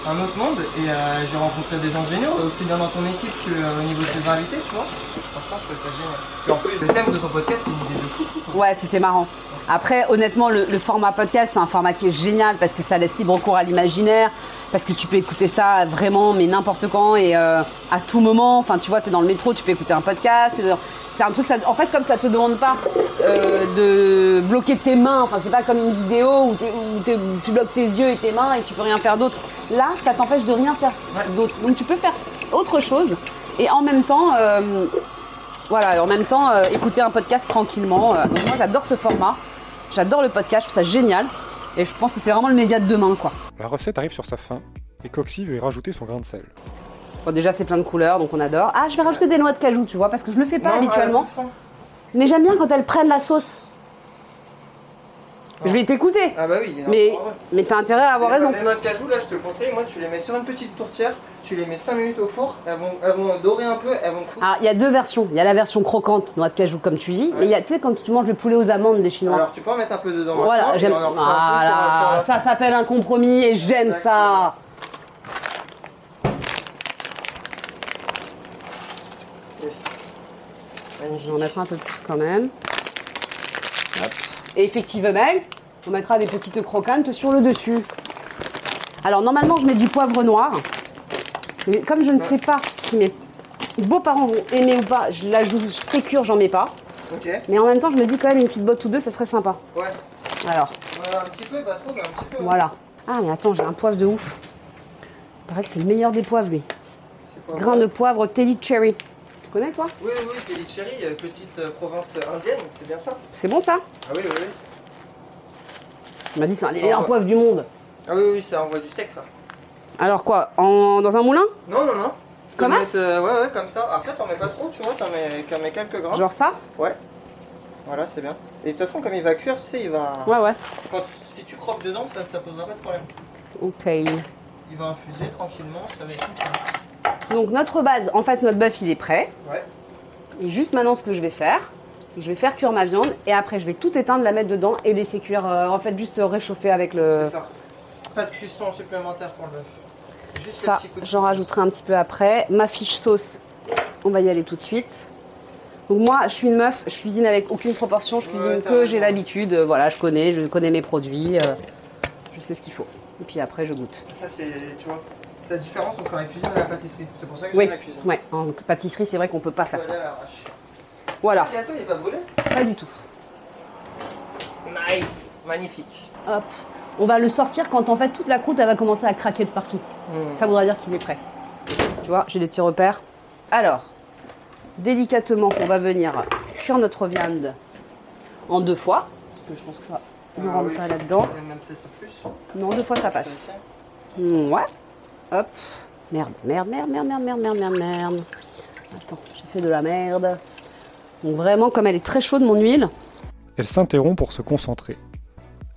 un autre monde et euh, j'ai rencontré des gens géniaux, aussi bien dans ton équipe qu'au niveau de tes invités, tu vois. Franchement, je trouve ça génial. En plus, le thème de ton podcast, c'est une idée de fou. Ouais, c'était marrant. Après, honnêtement, le, format podcast, c'est un format qui est génial parce que ça laisse libre cours à l'imaginaire, parce que tu peux écouter ça vraiment, mais n'importe quand et euh, à tout moment. Enfin, tu vois, tu es dans le métro, tu peux écouter un podcast. C'est- un truc, en fait, comme ça te demande pas euh, de bloquer tes mains, enfin, c'est pas comme une vidéo où tu bloques tes yeux et tes mains et tu peux rien faire d'autre. Là, ça t'empêche de rien faire d'autre. Donc, tu peux faire autre chose et en même temps. euh, voilà, en même temps, euh, écouter un podcast tranquillement. Euh, donc moi, j'adore ce format. J'adore le podcast, je trouve ça génial. Et je pense que c'est vraiment le média de demain, quoi. La recette arrive sur sa fin, et Coxy veut y rajouter son grain de sel. Bon, déjà, c'est plein de couleurs, donc on adore. Ah, je vais rajouter des noix de cajou, tu vois, parce que je le fais pas Non, habituellement. Mais j'aime bien quand elles prennent la sauce. Je vais t'écouter. Ah bah oui, Mais, ouais. mais t'as intérêt à avoir raison. Les noix de cajou, là, je te conseille, moi, tu les mets sur une petite tourtière, tu les mets 5 minutes au four, elles vont, elles vont dorer un peu, elles vont couper. Ah, il y a deux versions. Il y a la version croquante, noix de cajou, comme tu dis. Y a, tu sais, quand tu manges le poulet aux amandes des Chinois. Alors, tu peux en mettre un peu dedans Voilà, et j'aime. on Voilà, ça s'appelle un compromis et j'aime ça. Yes. Je Magnifique. vais en mettre un peu plus quand même. Hop. Et effectivement, on mettra des petites croquantes sur le dessus. Alors normalement, je mets du poivre noir. Mais comme je ne sais pas si mes beaux-parents vont aimer ou pas, je l'ajoute sécure, j'en mets pas. Mais en même temps, je me dis quand même une petite botte ou deux, ça serait sympa. ouais. Alors, Voilà, un petit peu, pas trop, mais un petit peu. voilà. Ah mais attends, j'ai un poivre de ouf. Il paraît que c'est le meilleur des poivres, lui. Grain de poivre Telly Cherry. Tu connais toi Oui, oui, Kelly euh, petite euh, province indienne, c'est bien ça C'est bon ça Ah oui, oui, oui. Il m'a dit c'est un des meilleurs poivres du monde. Ah oui, oui, ça envoie du steak, ça. Alors quoi en, Dans un moulin Non, non, non. Comme mettre, euh, Ouais, ouais, comme ça. Après, t'en mets pas trop, tu vois, t'en mets, t'en mets quelques grammes. Genre ça Ouais. Voilà, c'est bien. Et de toute façon, comme il va cuire, tu sais, il va. Ouais, ouais. Quand, si tu croques dedans, ça, ça posera pas de problème. Ok. Il va infuser tranquillement, ça va être. Donc notre base, en fait notre bœuf il est prêt. Ouais. Et juste maintenant ce que je vais faire, c'est que je vais faire cuire ma viande et après je vais tout éteindre, la mettre dedans et laisser cuire, euh, en fait juste réchauffer avec le... C'est ça. Pas de cuisson supplémentaire pour le bœuf. Juste Ça, le petit coup de j'en rajouterai un petit peu après. Ma fiche sauce, on va y aller tout de suite. Donc moi, je suis une meuf, je cuisine avec aucune proportion, je cuisine Ouais, que j'ai l'habitude, euh, voilà, je connais, je connais mes produits, euh, je sais ce qu'il faut. Et puis après, je goûte. Ça, c'est, tu vois, la différence entre la cuisine et la pâtisserie. C'est pour ça que Oui, j'aime la cuisine. ouais, en pâtisserie, c'est vrai qu'on peut pas faire ça. Voilà, Le gâteau, il est pas volé pas du tout. Nice Magnifique. Hop, on va le sortir quand en fait toute la croûte elle va commencer à craquer de partout. Mmh. Ça voudra dire qu'il est prêt. Tu vois, j'ai des petits repères. Alors, délicatement, on va venir cuire notre viande en deux fois. Parce que je pense que ça ne Ah rentre oui. pas là-dedans. Non, deux fois ça passe. Hmm, Ouais. Hop. Merde, merde, merde, merde, merde, merde, merde, merde, Attends, j'ai fait de la merde. Donc vraiment, comme elle est très chaude, mon huile. Elle s'interrompt pour se concentrer.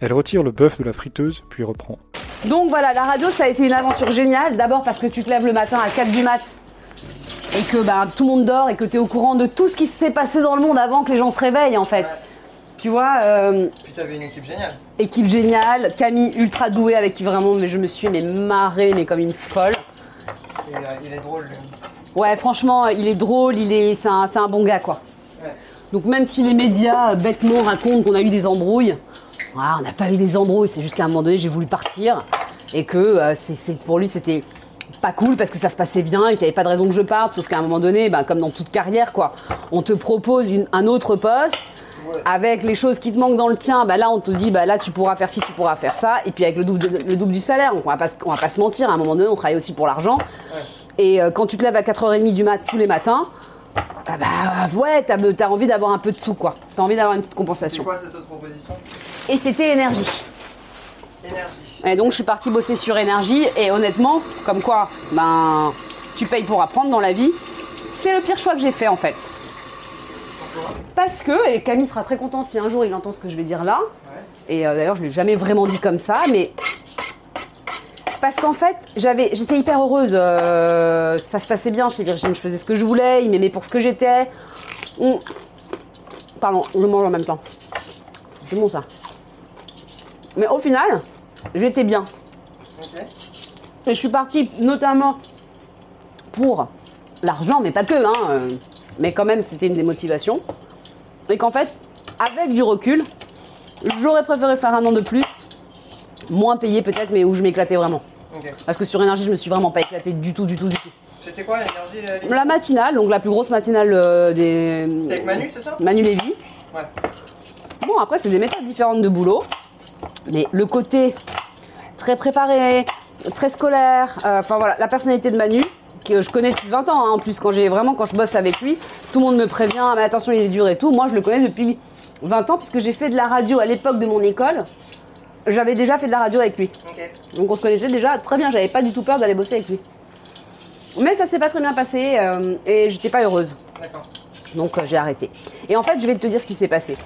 Elle retire le bœuf de la friteuse, puis reprend. Donc voilà, la radio, ça a été une aventure géniale. D'abord parce que tu te lèves le matin à 4 du mat et que ben, tout le monde dort et que tu es au courant de tout ce qui s'est passé dans le monde avant que les gens se réveillent en fait. Tu vois, euh, Puis t'avais une équipe géniale. équipe géniale, Camille ultra douée avec qui vraiment mais je me suis mais marrée mais comme une folle. Et, euh, il est drôle, lui. Ouais, franchement, il est drôle, il est, c'est un, c'est un bon gars quoi. Ouais. Donc même si les médias euh, bêtement racontent qu'on a eu des embrouilles, ah, on n'a pas eu des embrouilles, c'est juste qu'à un moment donné j'ai voulu partir et que euh, c'est, c'est- pour lui c'était pas cool parce que ça se passait bien et qu'il n'y avait pas de raison que je parte, sauf qu'à un moment donné, bah, comme dans toute carrière quoi, on te propose une- un autre poste. Ouais. Avec les choses qui te manquent dans le tien, bah là on te dit bah là tu pourras faire ci, tu pourras faire ça, et puis avec le double, de- le double du salaire, donc on va pas, on va pas se mentir, à un moment donné on travaille aussi pour l'argent. Et euh, quand tu te lèves à 4h30 du mat tous les matins, ah bah ouais, t'as, t'as envie d'avoir un peu de sous quoi. T'as envie d'avoir une petite compensation. quoi cette autre proposition? Et c'était énergie. Énergie. Et donc je suis partie bosser sur énergie et honnêtement, comme quoi, ben tu payes pour apprendre dans la vie. C'est le pire choix que j'ai fait en fait. Parce que, et Camille sera très content si un jour il entend ce que je vais dire là, et euh, d'ailleurs je l'ai jamais vraiment dit comme ça, mais parce qu'en fait j'avais, j'étais hyper heureuse, euh, ça se passait bien chez Virgin, je faisais ce que je voulais, il m'aimait pour ce que j'étais. On- Pardon, je mange en même temps. C'est bon ça. Mais au final, j'étais bien. Et je suis partie notamment pour l'argent, mais pas que, hein. Mais quand même, c'était une des motivations. Et qu'en fait, avec du recul, j'aurais préféré faire un an de plus, moins payé peut-être, mais où je m'éclatais vraiment. Parce que sur énergie, je me suis vraiment pas éclatée du tout, du tout, du tout. C'était quoi l'énergie la matinale, donc la plus grosse matinale euh, des. Avec Manu, c'est ça? Manu Lévy. Ouais. Bon, après, c'est des méthodes différentes de boulot. Mais le côté très préparé, très scolaire, euh, enfin voilà, la personnalité de Manu, que je connais depuis 20 ans, hein, en plus, quand j'ai vraiment, quand je bosse avec lui, tout le monde me prévient, mais attention, il est dur et tout. Moi, je le connais depuis 20 ans, puisque j'ai fait de la radio à l'époque de mon école. J'avais déjà fait de la radio avec lui. Donc on se connaissait déjà très bien, j'avais pas du tout peur d'aller bosser avec lui. Mais ça s'est pas très bien passé euh, et j'étais pas heureuse. D'accord. Donc euh, j'ai arrêté. Et en fait, je vais te dire ce qui s'est passé.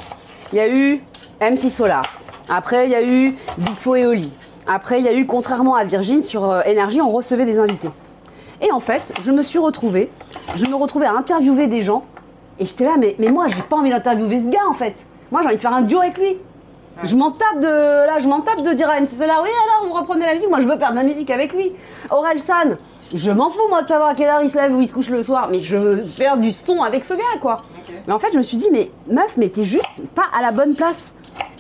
Il y a eu MC Solar. Après, il y a eu Big Flo et Oli. Après, il y a eu, contrairement à Virgin, sur euh, Énergie, on recevait des invités. Et en fait, je me suis retrouvée, je me retrouvais à interviewer des gens. Et j'étais là, mais, mais moi, j'ai pas envie d'interviewer ce gars, en fait. Moi, j'ai envie de faire un duo avec lui. Je m'en tape de là, je m'en tape de dire à MC Solar, oui alors vous reprenez la musique, moi je veux faire de la musique avec lui. Aurel San, je m'en fous moi de savoir à quelle heure il se lève ou il se couche le soir, mais je veux faire du son avec ce gars quoi. Mais en fait je me suis dit mais meuf mais t'es juste pas à la bonne place.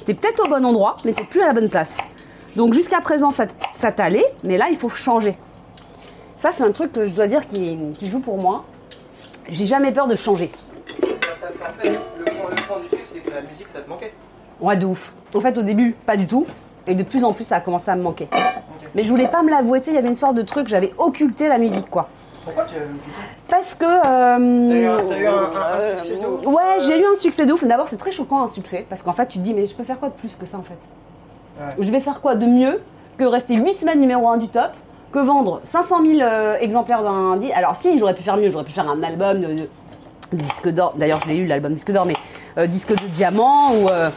T'es peut-être au bon endroit, mais t'es plus à la bonne place. Donc jusqu'à présent ça t'allait, mais là il faut changer. Ça c'est un truc que je dois dire qui, qui joue pour moi. J'ai jamais peur de changer. Parce qu'en fait, le fond du truc, c'est que la musique, ça te manquait. Ouais, de ouf. En fait, au début, pas du tout. Et de plus en plus, ça a commencé à me manquer. Mais je voulais pas me l'avouer, tu sais, il y avait une sorte de truc, j'avais occulté la musique, quoi. Pourquoi tu Parce que. euh, T'as eu un- t'as eu un- un- un euh, succès de ouf, Ouais, euh, j'ai eu un succès de ouf. D'abord, c'est très choquant un succès. Parce qu'en fait, tu te dis, mais je peux faire quoi de plus que ça, en fait? Ouais. Je vais faire quoi de mieux que rester 8 semaines numéro 1 du top que vendre 500 000 euh, exemplaires d'un disque. Alors, si, j'aurais pu faire mieux, j'aurais pu faire un album de, disque d'or. D'ailleurs, je l'ai eu, l'album disque d'or, mais euh, disque de diamant ou. euh,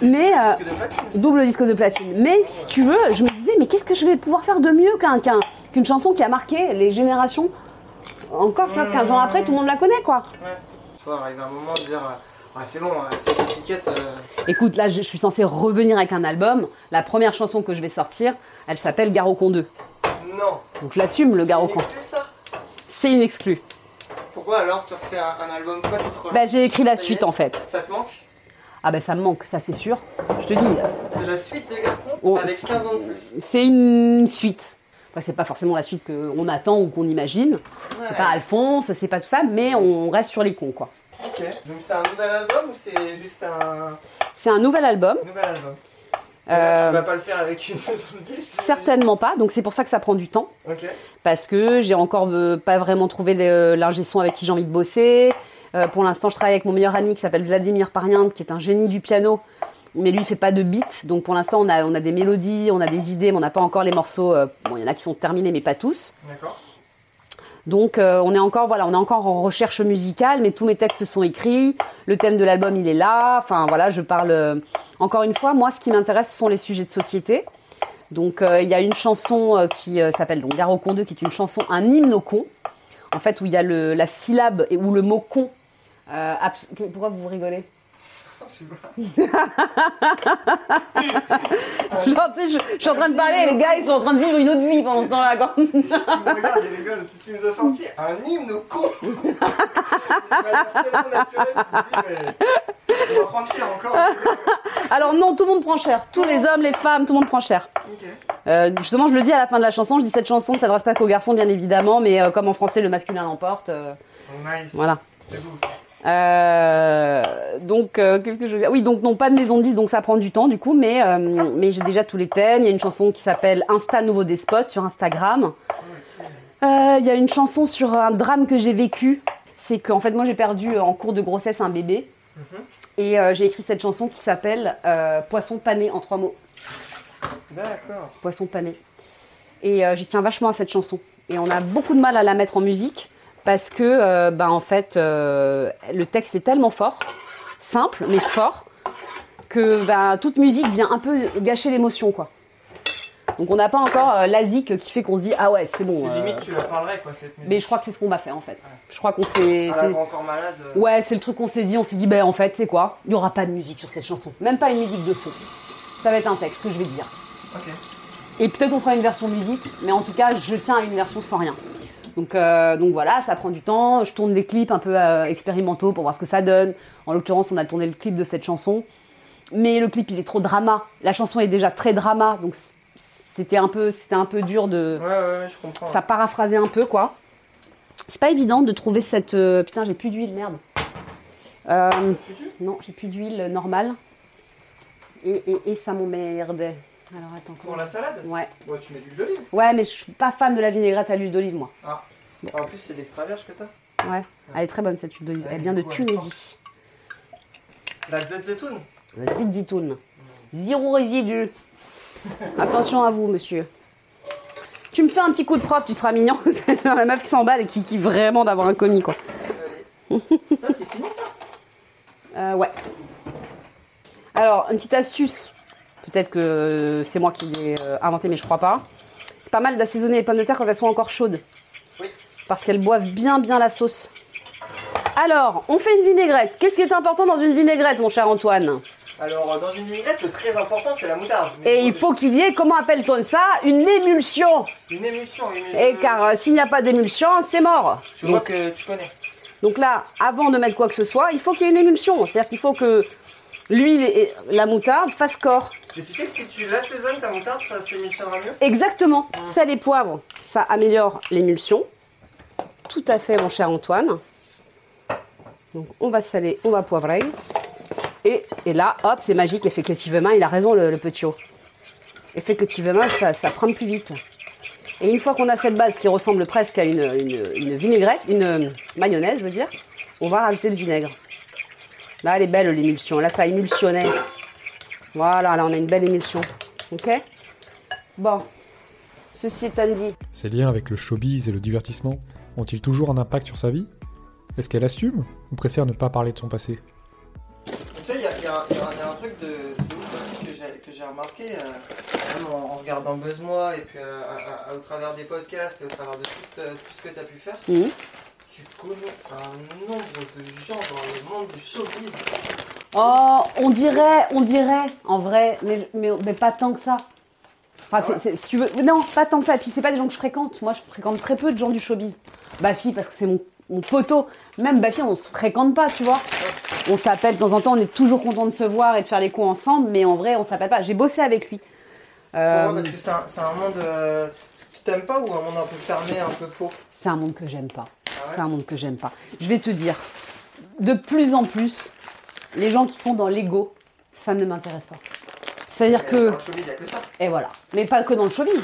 mais. euh, Disque de platine double disque de platine. Mais si tu veux, je me disais, mais qu'est-ce que je vais pouvoir faire de mieux qu'un- qu'un- qu'une chanson qui a marqué les générations? Encore, tu vois, 15 ans après, tout le monde la connaît, quoi. Ouais. Faut arriver à un moment de dire Ah, c'est bon, euh, cette étiquette. euh, Écoute, là, je suis censée revenir avec un album. La première chanson que je vais sortir, elle s'appelle Garocon 2. Non. Donc je l'assume, le C'est Garocon. une exclue, ça? C'est une exclue. Pourquoi alors tu refais un, un album? Pourquoi tu te relances? Bah, j'ai écrit la suite en fait. Ça te manque? Ah, bah, ça me manque, ça c'est sûr. Je te dis, C'est la suite des Garcons Oh, avec c'est- 15 ans de plus. c'est une suite. Enfin, c'est pas forcément la suite qu'on attend ou qu'on imagine. C'est Ouais. pas Alphonse, c'est pas tout ça, mais on reste sur les cons, quoi. Ok. Donc c'est un nouvel album ou c'est juste un C'est un nouvel album. nouvel album? Là, Euh, Tu vas pas le faire avec une maison de disques Certainement pas, donc c'est pour ça que ça prend du temps. Parce que j'ai encore euh, pas vraiment trouvé l'ingé son avec qui j'ai envie de bosser. Euh, pour l'instant, je travaille avec mon meilleur ami qui s'appelle Vladimir Parian, qui est un génie du piano, mais lui il fait pas de beat. Donc pour l'instant, on a, on a des mélodies, on a des idées, mais on n'a pas encore les morceaux. euh, bon, il y en a qui sont terminés, mais pas tous. D'accord. Donc euh, on est encore voilà, on est encore en recherche musicale, mais tous mes textes sont écrits. Le thème de l'album il est là. Enfin voilà, je parle. euh, encore une fois, moi ce qui m'intéresse ce sont les sujets de société. Donc euh, il y a une chanson qui s'appelle donc Gare au con 2, qui est une chanson, un hymne con. En fait où il y a le, la syllabe et où le mot con. pourquoi vous rigolez? (laughs) Genre, tu sais, je, je suis en train de parler, et les gars ils sont en train de vivre une autre vie pendant ce temps-là. quand- Il me regarde, il rigole. Tu, nous as sorti un hymne au con. (laughs) Il m'a l'air tellement naturel. Tu te dis, mais. On va prendre cher encore. Alors non, tout le monde prend cher. Tous les hommes, les femmes, tout le monde prend cher. Euh, justement, je le dis à la fin de la chanson. Je dis cette chanson ne s'adresse pas qu'aux garçons, bien évidemment, mais euh, comme en français le masculin l'emporte. euh, Nice. voilà. C'est beau ça. Euh, donc, euh, qu'est-ce que je veux dire? Oui, donc non, pas de maison de 10, donc ça prend du temps du coup, mais, euh, mais j'ai déjà tous les thèmes. Il y a une chanson qui s'appelle Insta Nouveau Despote sur Instagram. Il y a une chanson sur un drame que j'ai vécu. C'est qu'en fait, moi j'ai perdu en cours de grossesse un bébé. Et euh, j'ai écrit cette chanson qui s'appelle Poisson pané en trois mots. D'accord. Poisson pané. Et j'y tiens vachement à cette chanson. Et on a beaucoup de mal à la mettre en musique parce que, euh, ben, en fait, euh, le texte est tellement fort, simple mais fort, que ben, toute musique vient un peu gâcher l'émotion, quoi. Donc on n'a pas encore euh, l'asique qui fait qu'on se dit ah ouais c'est bon. C'est euh, limite, tu la parlerais quoi cette musique. Mais je crois que c'est ce qu'on m'a fait en fait. Je crois qu'on s'est. Ah, encore malade. euh, Ouais, c'est le truc qu'on s'est dit. On s'est dit, ben en fait, c'est quoi? Il n'y aura pas de musique sur cette chanson. Même pas une musique de fond. Ça va être un texte que je vais dire. Ok. Et peut-être on fera une version musique, mais en tout cas, je tiens à une version sans rien. Donc, euh, donc voilà, ça prend du temps. Je tourne des clips un peu euh, expérimentaux pour voir ce que ça donne. En l'occurrence, on a tourné le clip de cette chanson. Mais le clip, il est trop drama. La chanson est déjà très drama, donc c'était un peu, c'était un peu dur de. Ouais, ouais, ouais, je comprends. Ça paraphrasait un peu, quoi. C'est pas évident de trouver cette. euh, Putain, j'ai plus d'huile, merde. Euh, non, j'ai plus d'huile normale. Et, et, et ça m'emmerde. Alors attends. Pour la salade Ouais. Ouais, tu mets de l'huile d'olive. Ouais, mais je suis pas fan de la vinaigrette à l'huile d'olive, moi. Ah. En plus, c'est d'extra vierge que t'as. Ouais. Elle est très bonne cette huile d'olive. Elle vient de Tunisie. La zetoun. La petite zitoune. Zéro résidu. (laughs) Attention à vous, monsieur. Tu me fais un petit coup de propre, tu seras mignon. (laughs) C'est la meuf qui s'emballe et qui kiffe vraiment d'avoir un commis, quoi. Ça, c'est fini ça (laughs) Euh, ouais. Alors, une petite astuce. Peut-être que c'est moi qui l'ai euh, inventé, mais je crois pas. C'est pas mal d'assaisonner les pommes de terre quand elles sont encore chaudes. Oui. Parce qu'elles boivent bien, bien la sauce. Alors, on fait une vinaigrette. Qu'est-ce qui est important dans une vinaigrette, mon cher Antoine? Alors, euh, dans une vinaigrette, le très important, c'est la moutarde. Et il faut qu'il y ait, comment appelle-t-on ça? Une émulsion. Une émulsion. Une... Et car euh, s'il n'y a pas d'émulsion, c'est mort. Je vois que tu connais. Donc là, avant de mettre quoi que ce soit, il faut qu'il y ait une émulsion. C'est-à-dire qu'il faut que l'huile et la moutarde fassent corps. Mais tu sais que si tu l'assaisonnes ta moutarde, ça s'émulsionnera mieux Exactement. Sel et poivre, ça améliore l'émulsion. Tout à fait, mon cher Antoine. Donc on va saler, on va poivrer. Et, et là, hop, c'est magique. Effectivement, il a raison, le, le petit haut. Effectivement, ça, ça prend plus vite. Et une fois qu'on a cette base qui ressemble presque à une, une- une vinaigrette, une euh, mayonnaise, je veux dire, on va rajouter le vinaigre. Là, elle est belle l'émulsion. Là, ça a émulsionné. Voilà, là, on a une belle émulsion. Ok Bon. Ceci étant dit, Ses liens avec le showbiz et le divertissement ont-ils toujours un impact sur sa vie? Est-ce qu'elle assume ou préfère ne pas parler de son passé? Tu sais, il y, a- y un- y y a truc de, de ouf aussi que j'ai- remarqué, euh, même en, en regardant Buzz-moi et puis euh, à- à- au travers des podcasts et au travers de tout, euh, tout ce que tu as pu faire, Mhm. Tu connais un nombre de gens dans le monde du showbiz. Oh, on dirait, on dirait, en vrai, mais, mais, mais pas tant que ça. Enfin, c'est- si tu veux, non, pas tant que ça. Et puis, c'est pas des gens que je fréquente. Moi, je fréquente très peu de gens du showbiz. Bafi, parce que c'est mon, mon poteau. Même Bafi, on se fréquente pas, tu vois. On s'appelle de temps en temps, on est toujours content de se voir et de faire les coups ensemble, mais en vrai, on s'appelle pas. J'ai bossé avec lui. Euh, Pourquoi Parce que c'est un, monde euh, que tu t'aimes pas ou un monde un peu fermé, un peu faux? C'est un monde que j'aime pas. C'est un monde que j'aime pas. Je vais te dire, de plus en plus, les gens qui sont dans l'ego, ça ne m'intéresse pas. C'est-à-dire que. Dans le showbiz, il n'y a que ça. Et voilà. Mais pas que dans le showbiz.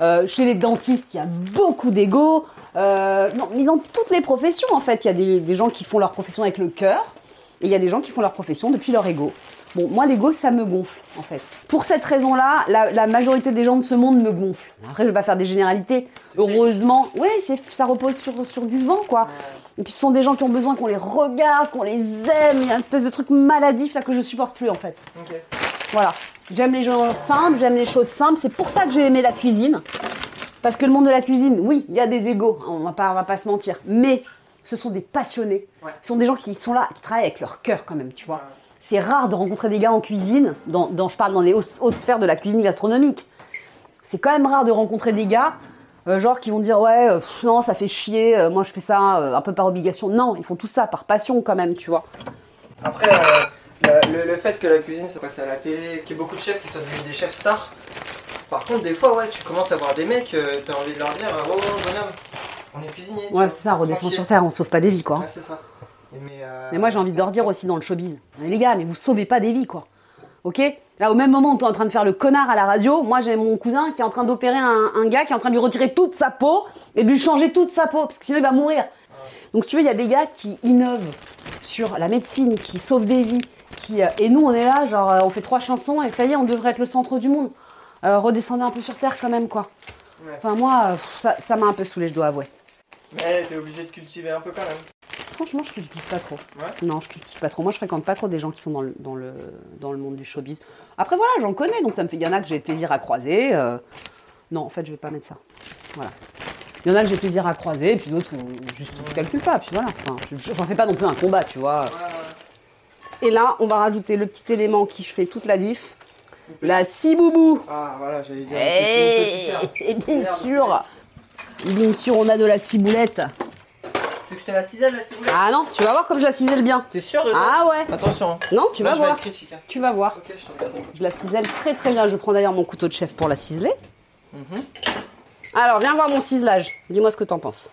Euh, chez les dentistes, il y a beaucoup d'ego. Euh, non, mais dans toutes les professions, en fait, il y a des, des gens qui font leur profession avec le cœur, et il y a des gens qui font leur profession depuis leur ego. Bon, moi, l'ego, ça me gonfle, en fait. Pour cette raison-là, la, la majorité des gens de ce monde me gonflent. Après, je vais pas faire des généralités. Heureusement, oui, ça repose sur, sur du vent, quoi. Et puis, ce sont des gens qui ont besoin qu'on les regarde, qu'on les aime. Il y a une espèce de truc maladif là que je supporte plus, en fait. Ok. Voilà. J'aime les gens simples, j'aime les choses simples. C'est pour ça que j'ai aimé la cuisine. Parce que le monde de la cuisine, oui, il y a des égaux, on va pas, on va pas se mentir. Mais ce sont des passionnés. Ouais. Ce sont des gens qui sont là, qui travaillent avec leur cœur quand même, tu vois. C'est rare de rencontrer des gars en cuisine, dans, dans- je parle dans les hautes, sphères de la cuisine gastronomique. C'est quand même rare de rencontrer des gars, euh, genre qui vont dire ouais, euh, pff, non, ça fait chier, euh, moi je fais ça un peu par obligation. Non, ils font tout ça par passion quand même, tu vois. Après, le, fait que la cuisine se passe à la télé, qu'il y ait beaucoup de chefs qui sont devenus des chefs stars, par contre, des fois, ouais, tu commences à voir des mecs, t'as envie de leur dire Oh, bonhomme, on est cuisinier. Ouais, c'est ça, redescend sur terre, on sauve pas des vies, quoi. Ouais, c'est ça. Mais, euh, Mais moi, j'ai envie de leur dire aussi dans le showbiz. Mais les gars, mais vous sauvez pas des vies, quoi. Ok? Là, au même moment où tu es en train de faire le connard à la radio, moi, j'ai mon cousin qui est en train d'opérer un, un gars qui est en train de lui retirer toute sa peau et de lui changer toute sa peau, parce que sinon, il va mourir. Donc, si tu veux, il y a des gars qui innovent sur la médecine, qui sauvent des vies. Qui, euh, et nous, on est là, genre, euh, on fait trois chansons et ça y est, on devrait être le centre du monde. Euh, redescendez un peu sur terre, quand même, quoi. Ouais. Enfin, moi, ça m'a un peu saoulé, je dois avouer. Mais t'es obligé de cultiver un peu quand même. Franchement, je cultive pas trop. Ouais. Non, je cultive pas trop. Moi, je fréquente pas trop des gens qui sont dans le, dans le, dans le monde du showbiz. Après, voilà, j'en connais, donc ça me fait. Il y en a que j'ai plaisir à croiser. euh, Non, en fait, je vais pas mettre ça. Voilà. Il y en a que j'ai plaisir à croiser, et puis d'autres où juste je calcule pas, puis voilà. Enfin, je- j'en fais pas non plus un combat, tu vois. Et là, on va rajouter le petit élément qui fait toute la diff. La ciboubou. Ah, voilà, j'allais dire. Petite et bien Merde, sûr, bien sûr, on a de la ciboulette. Tu veux que je te la cisèle la ciboulette Ah non, tu vas voir comme je la cisèle bien. T'es sûr de toi Ah ouais. Attention. hein. Non, tu Là, vas je vais voir. être critique. hein. Tu vas voir. Ok, je te regarde. Je la cisèle très très bien. Je prends d'ailleurs mon couteau de chef pour la ciseler. Mhm. Alors, viens voir mon ciselage. Dis-moi ce que t'en penses.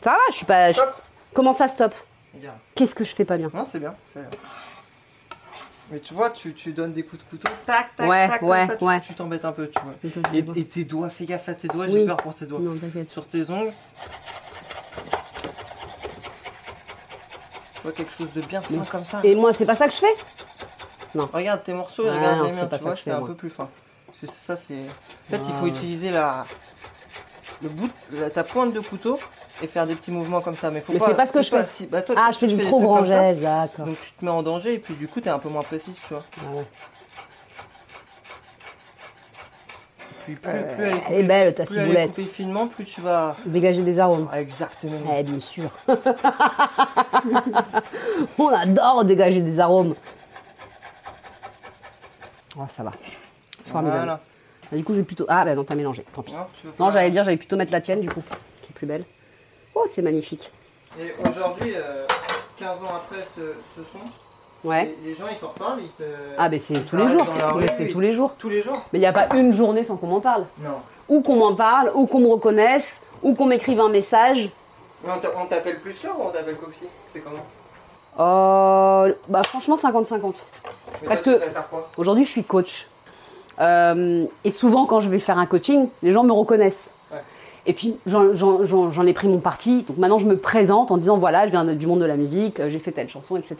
Ça va, je suis pas. je- Stop. Comment ça stop Regarde. Qu'est-ce que je fais pas bien Non, c'est bien, c'est bien. Mais tu vois, tu, tu donnes des coups de couteau, tac, tac, Ouais, tac, comme ouais, ça, tu- ouais. tu t'embêtes un peu, tu vois. Et, tes doigts, fais gaffe à tes doigts, Oui. j'ai peur pour tes doigts. Non. Sur tes ongles. Tu vois quelque chose de bien fin Mais comme ça. Et moi, c'est pas ça que je fais? Regarde tes morceaux Ah regarde non, les miens, tu ça vois, c'est un moi. peu plus fin. C'est ça, c'est. En fait, il Ah faut ouais. utiliser la. Le bout, de- ta pointe de couteau et faire des petits mouvements comme ça. Mais faut Mais pas. c'est pas ce que je fais. si- bah, toi, Ah, tu- je fais tu du trop grand geste, d'accord. Donc tu te mets en danger et puis du coup t'es un peu moins précise, tu vois. Ah ouais. Puis plus, Euh, plus elle est elle est belle, ta plus elle est ciboulette. coupée finement, plus tu vas. Dégager des arômes. Ah, exactement. Eh bien sûr. (laughs) On adore dégager des arômes. Oh, ça va. Formidable. Voilà. Ah, Du coup, j'ai plutôt. Ah, bah non, t'as mélangé. Tant pis. Non, Non, pas- j'allais dire, j'allais plutôt mettre la tienne, du coup, qui est plus belle. Oh, c'est magnifique. Et aujourd'hui, euh, 15 ans après ce, ce son, Ouais. les, les gens ils t'en reparlent, ils te. Ah, ben c'est tous les jours. Mais c'est tous les jours. Tous les jours Mais il n'y a pas une journée sans qu'on m'en parle. Non. Ou qu'on m'en parle, ou qu'on me reconnaisse, ou qu'on m'écrive un message. Mais on t'a- on t'appelle plus Fleur ou on t'appelle Coxy? C'est comment? Euh, bah, franchement, 50-50. Mais Parce que- Aujourd'hui, je suis coach. Euh, et souvent, quand je vais faire un coaching, les gens me reconnaissent. Et puis, j'en- ai pris mon parti. Donc maintenant, je me présente en disant voilà, je viens du monde de la musique, euh, j'ai fait telle chanson, etc.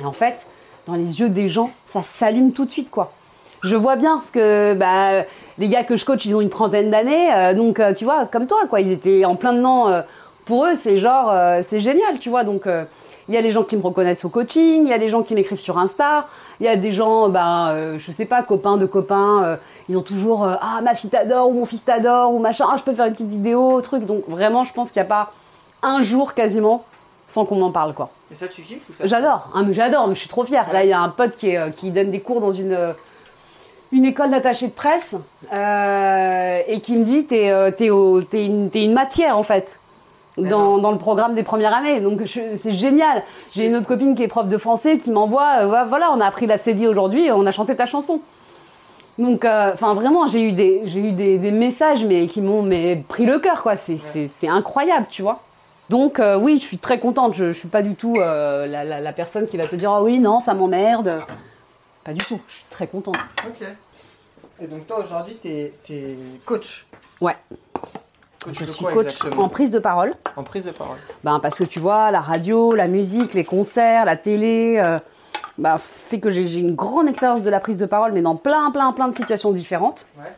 Et en fait, dans les yeux des gens, ça s'allume tout de suite, quoi. Je vois bien parce que bah, les gars que je coach, ils ont une trentaine d'années. euh, donc, euh, tu vois, comme toi, quoi. Ils étaient en plein dedans. pour eux, c'est genre, c'est génial, tu vois. Donc, il y a les gens qui me reconnaissent au coaching, il y a des gens qui m'écrivent sur Insta, il y a des gens, ben, euh, je sais pas, copains de copains, ils ont toujours euh, Ah, ma fille t'adore, ou mon fils t'adore, ou machin, ah, je peux faire une petite vidéo, truc. Donc, vraiment, je pense qu'il n'y a pas un jour quasiment sans qu'on m'en parle, quoi. Et ça, tu kiffes ou ça J'adore, hein, mais j'adore, mais je suis trop fière. Là, il y a un pote qui, est, euh, qui donne des cours dans une, euh, une école d'attaché de presse euh, et qui me dit T'es euh, une, matière en fait. Dans, dans le programme des premières années, donc c'est génial. J'ai une autre copine qui est prof de français qui m'envoie, euh, voilà, on a appris la CD aujourd'hui, et on a chanté ta chanson. Donc, euh, enfin vraiment, j'ai eu des, j'ai eu des, des messages mais qui m'ont mais pris le cœur, quoi. C'est, c'est, c'est incroyable, tu vois. Donc euh, oui, je suis très contente. Je, je suis pas du tout euh, la, la- la personne qui va te dire ah oui non ça m'emmerde. Pas du tout. Je suis très contente. Ok. Et donc toi aujourd'hui t'es es coach. Ouais. Coach Je suis quoi coach exactement en prise de parole. En prise de parole. Ben parce que tu vois la radio, la musique, les concerts, la télé, bah, fait que j'ai, une grande expérience de la prise de parole, mais dans plein plein plein de situations différentes. Ouais.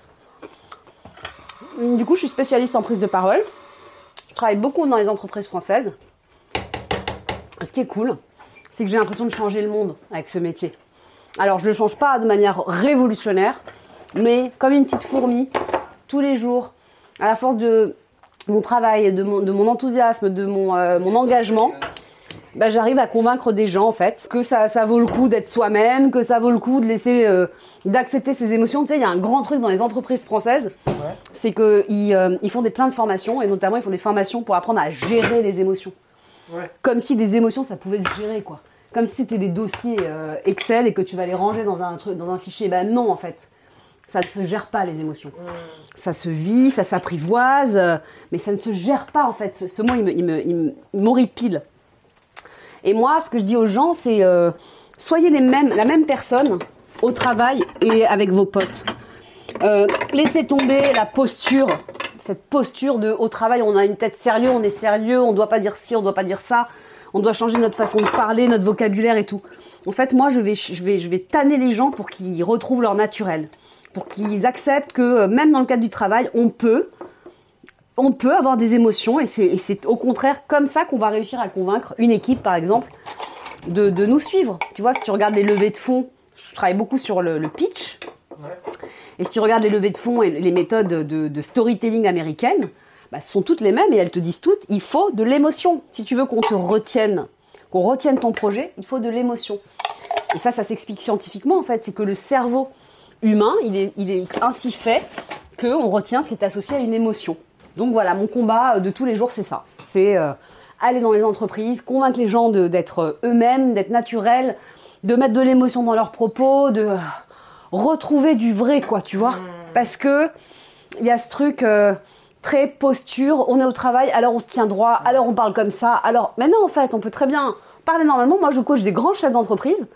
Du coup, je suis spécialiste en prise de parole. Je travaille beaucoup dans les entreprises françaises. Ce qui est cool, c'est que j'ai l'impression de changer le monde avec ce métier. Alors, je ne le change pas de manière révolutionnaire, mais comme une petite fourmi, tous les jours, à la force de mon travail, de mon, de mon enthousiasme, de mon, euh, mon engagement, bah, j'arrive à convaincre des gens en fait que ça, ça vaut le coup d'être soi-même, que ça vaut le coup de laisser, euh, d'accepter ses émotions. Tu sais, il y a un grand truc dans les entreprises françaises, c'est qu'ils euh, ils font des plein de formations et notamment ils font des formations pour apprendre à gérer les émotions. Ouais. Comme si des émotions ça pouvait se gérer quoi. Comme si c'était des dossiers euh, Excel et que tu vas les ranger dans un truc, dans un fichier. Ben non en fait, ça ne se gère pas les émotions. Ça se vit, ça s'apprivoise, euh, mais ça ne se gère pas en fait. Ce, ce mot il me- il me- il me- il m'horripile. Et moi, ce que je dis aux gens, c'est euh, soyez la même personne au travail et avec vos potes. Euh, laissez tomber la posture, cette posture de au travail, on a une tête sérieuse, on est sérieux, on ne doit pas dire ci, on ne doit pas dire ça, on doit changer notre façon de parler, notre vocabulaire et tout. En fait, moi, je vais, je je vais tanner les gens pour qu'ils retrouvent leur naturel. pour qu'ils acceptent que euh, même dans le cadre du travail, on peut, on peut avoir des émotions et c'est, au contraire comme ça qu'on va réussir à convaincre une équipe, par exemple, de, de nous suivre. Tu vois, si tu regardes les levées de fonds, je travaille beaucoup sur le, le pitch. Et si tu regardes les levées de fonds et les méthodes de, de storytelling américaines, bah, ce sont toutes les mêmes et elles te disent toutes, il faut de l'émotion. Si tu veux qu'on te retienne, qu'on retienne ton projet, il faut de l'émotion. Et ça, ça s'explique scientifiquement en fait. C'est que le cerveau humain, il est, il est ainsi fait qu'on retient ce qui est associé à une émotion. Donc voilà, mon combat de tous les jours, c'est ça. C'est euh, aller dans les entreprises, convaincre les gens d'être euh, eux-mêmes, d'être naturels, de mettre de l'émotion dans leurs propos, de euh, retrouver du vrai, quoi, tu vois. Parce que il y a ce truc euh, très posture, on est au travail, alors on se tient droit, alors on parle comme ça, alors... Mais non, en fait, on peut très bien parler normalement. Moi, je coach des grands chefs d'entreprise,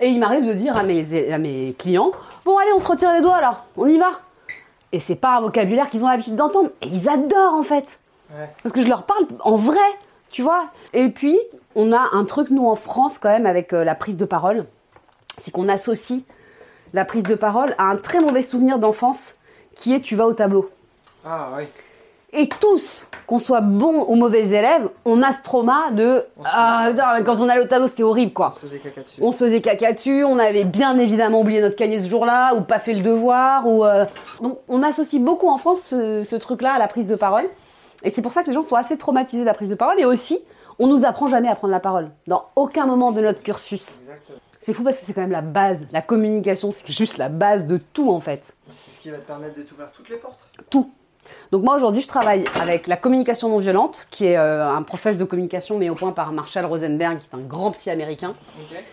et il m'arrive de dire à mes, à mes clients, bon, allez, on se retire les doigts, là, on y va. Et c'est pas un vocabulaire qu'ils ont l'habitude d'entendre. Et ils adorent, en fait. Ouais. Parce que je leur parle en vrai, tu vois. Et puis, on a un truc, nous, en France, quand même, avec euh, la prise de parole. C'est qu'on associe la prise de parole à un très mauvais souvenir d'enfance qui est tu vas au tableau. Ah oui. Et tous, qu'on soit bon ou mauvais élève, on a ce trauma de On ah, non, quand on allait au tableau, c'était horrible, quoi. On se faisait caca dessus. On se faisait caca dessus, on avait bien évidemment oublié notre cahier ce jour-là, ou pas fait le devoir, ou euh, donc on associe beaucoup en France ce, ce truc-là à la prise de parole, et c'est pour ça que les gens sont assez traumatisés de la prise de parole, et aussi on nous apprend jamais à prendre la parole dans aucun moment de notre cursus. Exactement. C'est fou parce que c'est quand même la base, la communication, c'est juste la base de tout en fait, C'est ce qui va te permettre de t'ouvrir toutes les portes. tout. Donc moi aujourd'hui je travaille avec la communication non violente, qui est euh, un process de communication mis au point par Marshall Rosenberg, qui est un grand psy américain.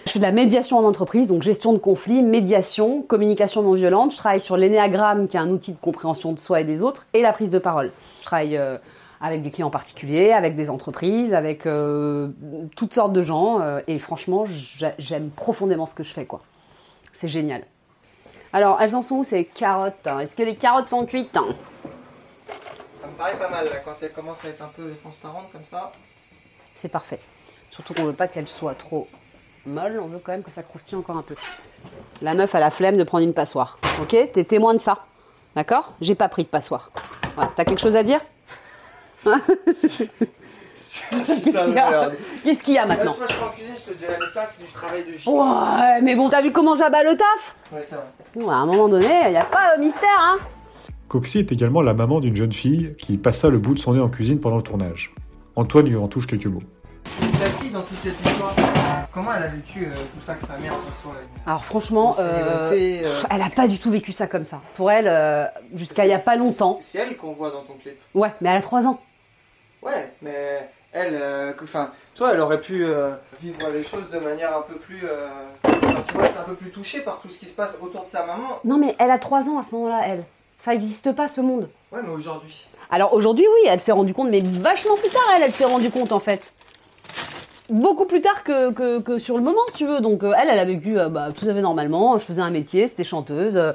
Je fais de la médiation en entreprise, donc gestion de conflits, médiation, communication non violente. Je travaille sur l'énéagramme, qui est un outil de compréhension de soi et des autres, et la prise de parole. Je travaille euh, avec des clients particuliers, avec des entreprises, avec euh, toutes sortes de gens, euh, et franchement, j'a- j'aime profondément ce que je fais, quoi. C'est génial. Alors, elles en sont où ces carottes hein? Est-ce que les carottes sont cuites hein? Ça me paraît pas mal là, quand elle commence à être un peu transparente comme ça. C'est parfait. Surtout qu'on veut pas qu'elle soit trop molle, on veut quand même que ça croustille encore un peu. La meuf a la flemme de prendre une passoire. Ok? T'es témoin de ça. D'accord? J'ai pas pris de passoire. Voilà. T'as quelque chose à dire? (laughs) Qu'est-ce qu'il y a? Qu'est-ce qu'il y a Là, maintenant? tu vois, je suis en cuisine, je te dirais, mais ça, c'est du travail de. Ouais, mais bon, t'as vu comment j'abat le taf? Ouais, c'est vrai. À un moment donné, il n'y a pas de mystère, hein? Coxy est également la maman d'une jeune fille qui passa le bout de son nez en cuisine pendant le tournage. Antoine lui en touche quelques mots. Ta fille, dans toute cette histoire, comment elle a vécu euh, tout ça, que sa mère ce soit Alors franchement, euh, euh, elle a pas du tout vécu ça comme ça. Pour elle, euh, jusqu'à il y a pas longtemps. C'est elle qu'on voit dans ton clip. Ouais, mais elle a 3 ans. Ouais, mais elle, euh, enfin, toi, elle aurait pu euh, vivre les choses de manière un peu plus, euh, tu vois, être un peu plus touchée par tout ce qui se passe autour de sa maman. Non, mais elle a 3 ans à ce moment-là, elle. Ça n'existe pas ce monde. Ouais, mais aujourd'hui. Alors aujourd'hui, oui, elle s'est rendue compte, mais vachement plus tard, elle, elle s'est rendue compte en fait. Beaucoup plus tard que, que, que sur le moment, si tu veux. Donc euh, elle, elle a vécu euh, bah, tout à fait normalement. Je faisais un métier, c'était chanteuse. euh,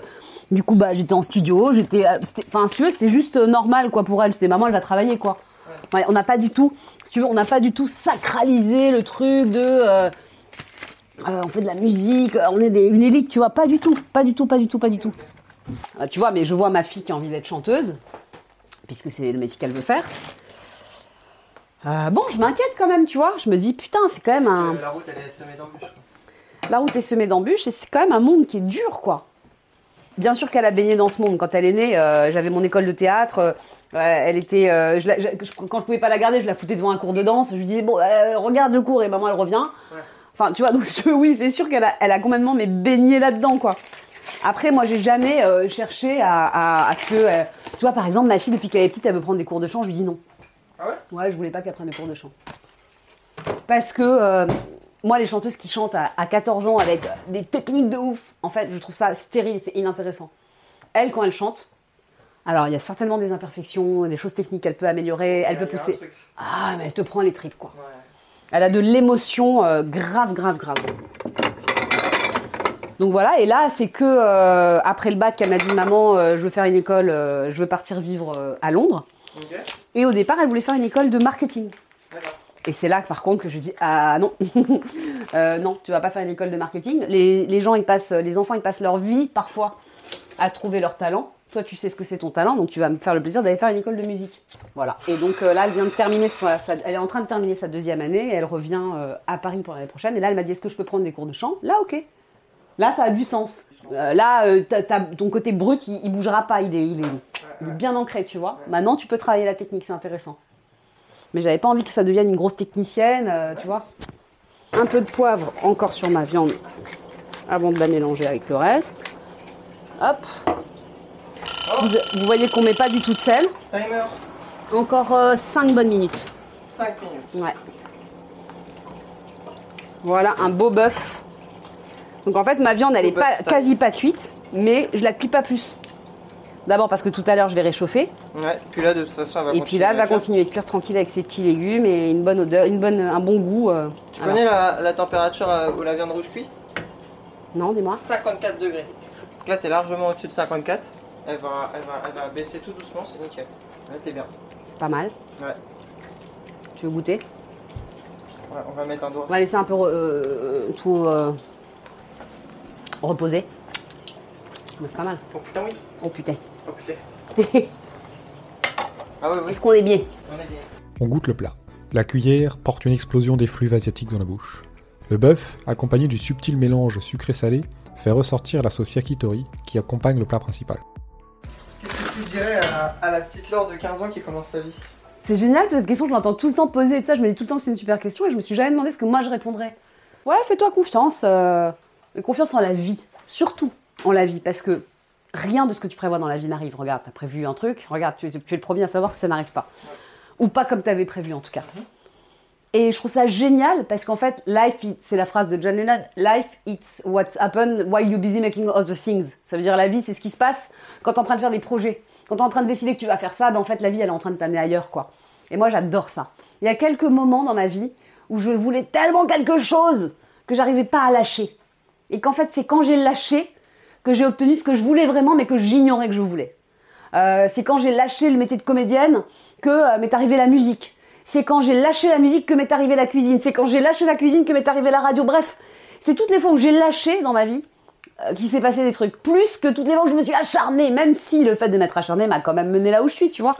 du coup, bah, j'étais en studio, j'étais. Enfin, si tu veux, c'était juste normal quoi pour elle. C'était maman, elle va travailler quoi. Ouais, on n'a pas du tout, si tu veux, on n'a pas du tout sacralisé le truc de. on fait de la musique, on est des- une élite, tu vois, pas du tout, pas du tout, pas du tout, pas du tout. Euh, tu vois, mais je vois ma fille qui a envie d'être chanteuse, puisque c'est le métier qu'elle veut faire. Euh, bon, je m'inquiète quand même, tu vois. Je me dis, putain, c'est quand même un. Euh, La route, elle est semée d'embûches. La route est semée d'embûches et c'est quand même un monde qui est dur, quoi. Bien sûr qu'elle a baigné dans ce monde. Quand elle est née, euh, j'avais mon école de théâtre. euh, ouais, elle était, euh, je la- je- quand je pouvais pas la garder, je la foutais devant un cours de danse. Je lui disais bon, euh, regarde le cours et maman elle revient. Ouais. Enfin, tu vois, donc (laughs) oui, c'est sûr qu'elle a, elle a complètement mais baigné là-dedans, quoi. Après, moi, j'ai jamais euh, cherché à, à- à ce que, euh, tu vois, par exemple, ma fille depuis qu'elle est petite, elle veut prendre des cours de chant. Je lui dis non. Ah ouais? Ouais, je voulais pas qu'elle prenne des cours de chant. Parce que euh, moi, les chanteuses qui chantent à, à 14 ans avec des techniques de ouf, en fait, je trouve ça stérile, c'est inintéressant. Elle, quand elle chante, alors il y a certainement des imperfections, des choses techniques qu'elle peut améliorer, elle peut pousser. Ah, mais elle te prend les tripes, quoi. Elle a de l'émotion euh, grave, grave, grave. Donc voilà, et là, c'est que euh, après le bac, qu'elle m'a dit Maman, euh, je veux faire une école, euh, je veux partir vivre à Londres. Et au départ, elle voulait faire une école de marketing. Et c'est là, par contre, que je dis Ah non, (laughs) non, tu vas pas faire une école de marketing. Les, les gens, ils passent, les enfants, ils passent leur vie parfois à trouver leur talent. Toi, tu sais ce que c'est ton talent, donc tu vas me faire le plaisir d'aller faire une école de musique. Voilà. Et donc euh, là, elle vient de terminer, sa- sa- elle est en train de terminer sa deuxième année et elle revient euh, à Paris pour l'année prochaine. Et là, elle m'a dit est-ce que je peux prendre des cours de chant? Là, ok. Là, ça a du sens. Euh, là, euh, t'as- t'as- ton côté brut, il, il bougera pas. Il est, il, est, il est bien ancré, tu vois. Maintenant, tu peux travailler la technique, c'est intéressant. Mais j'avais pas envie que ça devienne une grosse technicienne, euh, tu vois. Un peu de poivre encore sur ma viande avant de la mélanger avec le reste. Hop. Vous, vous voyez qu'on met pas du tout de sel. Timer, Encore 5 bonnes minutes. 5 minutes. Ouais. Voilà un beau bœuf. Donc en fait, ma viande, elle est pas, quasi pas cuite, mais je la cuis pas plus. D'abord parce que tout à l'heure, je vais réchauffer. Ouais, puis là, de toute façon, elle va et puis là, elle va continuer de cuire tranquille avec ses petits légumes et une bonne odeur, une bonne, un bon goût. euh. Tu Alors, connais la, la température euh, où la viande rouge cuit? Non, dis-moi. 54 degrés. Donc là, t'es largement au-dessus de 54. Elle va, elle, va, elle va baisser tout doucement, c'est nickel. Là, t'es bien. C'est pas mal. Ouais. Tu veux goûter? Ouais, on va mettre un doigt. On va laisser un peu euh, tout euh, reposer. Mais c'est pas mal. Oh putain, oui. Oh putain. Oh putain. (laughs) Ah oui, oui. Est-ce qu'on est bien? On est bien. On goûte le plat. La cuillère porte une explosion d'effluves asiatiques dans la bouche. Le bœuf, accompagné du subtil mélange sucré-salé, fait ressortir la sauce yakitori qui accompagne le plat principal. Qu'est-ce que tu dirais à, à la petite Laure de 15 ans qui commence sa vie? C'est génial, parce que cette question, je l'entends tout le temps poser et tout ça. Je me dis tout le temps que c'est une super question et je me suis jamais demandé ce que moi je répondrais. Ouais, fais-toi confiance. euh, confiance en la vie. Surtout en la vie, parce que rien de ce que tu prévois dans la vie n'arrive. Regarde, t'as prévu un truc, regarde, tu, tu es le premier à savoir que ça n'arrive pas. Ou pas comme tu avais prévu en tout cas. Et je trouve ça génial parce qu'en fait, life, c'est la phrase de John Lennon, life, it's what's happened while you're busy making other things. Ça veut dire la vie, c'est ce qui se passe quand tu es en train de faire des projets. Quand tu es en train de décider que tu vas faire ça, ben en fait, la vie, elle est en train de t'amener ailleurs, quoi. Et moi, j'adore ça. Il y a quelques moments dans ma vie où je voulais tellement quelque chose que j'arrivais pas à lâcher. Et qu'en fait, c'est quand j'ai lâché que j'ai obtenu ce que je voulais vraiment, mais que j'ignorais que je voulais. Euh, c'est quand j'ai lâché le métier de comédienne que euh, m'est arrivée la musique. C'est quand j'ai lâché la musique que m'est arrivée la cuisine. C'est quand j'ai lâché la cuisine que m'est arrivée la radio. Bref, c'est toutes les fois où j'ai lâché dans ma vie euh, qu'il s'est passé des trucs. Plus que toutes les fois où je me suis acharnée, même si le fait de m'être acharnée m'a quand même mené là où je suis, tu vois.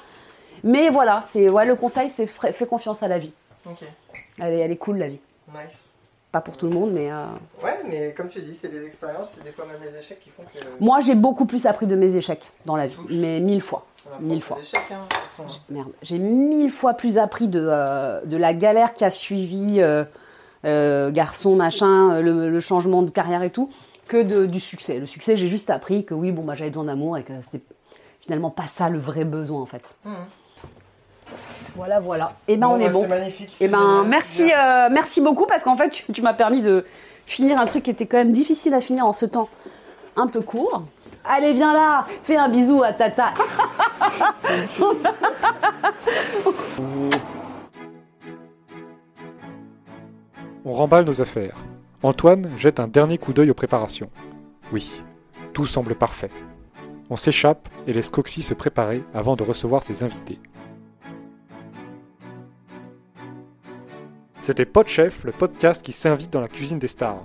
Mais voilà, c'est ouais, le conseil, c'est fais confiance à la vie. Ok, Elle est, elle est cool la vie. nice. Pas pour tout le monde, mais euh, Ouais, mais comme tu dis, c'est des expériences, c'est des fois même les échecs qui font que. moi j'ai beaucoup plus appris de mes échecs dans la vie, Tous. mais mille fois. mille fois. échecs, hein. Merde, j'ai mille fois plus appris de, euh, de la galère qui a suivi euh, garçon, machin, le, le changement de carrière et tout, que de- du succès. Le succès, j'ai juste appris que oui, bon, bah, j'avais besoin d'amour et que c'était finalement pas ça le vrai besoin en fait. Mhm. Voilà, voilà. Et ben Bon, on est bah, bon. C'est magnifique. Et c'est ben merci, Bien. euh, merci beaucoup parce qu'en fait tu, tu m'as permis de finir un truc qui était quand même difficile à finir en ce temps un peu court. Allez, viens là, fais un bisou à Tata. (laughs) On remballe nos affaires. Antoine jette un dernier coup d'œil aux préparations. Oui, tout semble parfait. On s'échappe et laisse Coxy se préparer avant de recevoir ses invités. C'était Podchef, le podcast qui s'invite dans la cuisine des stars.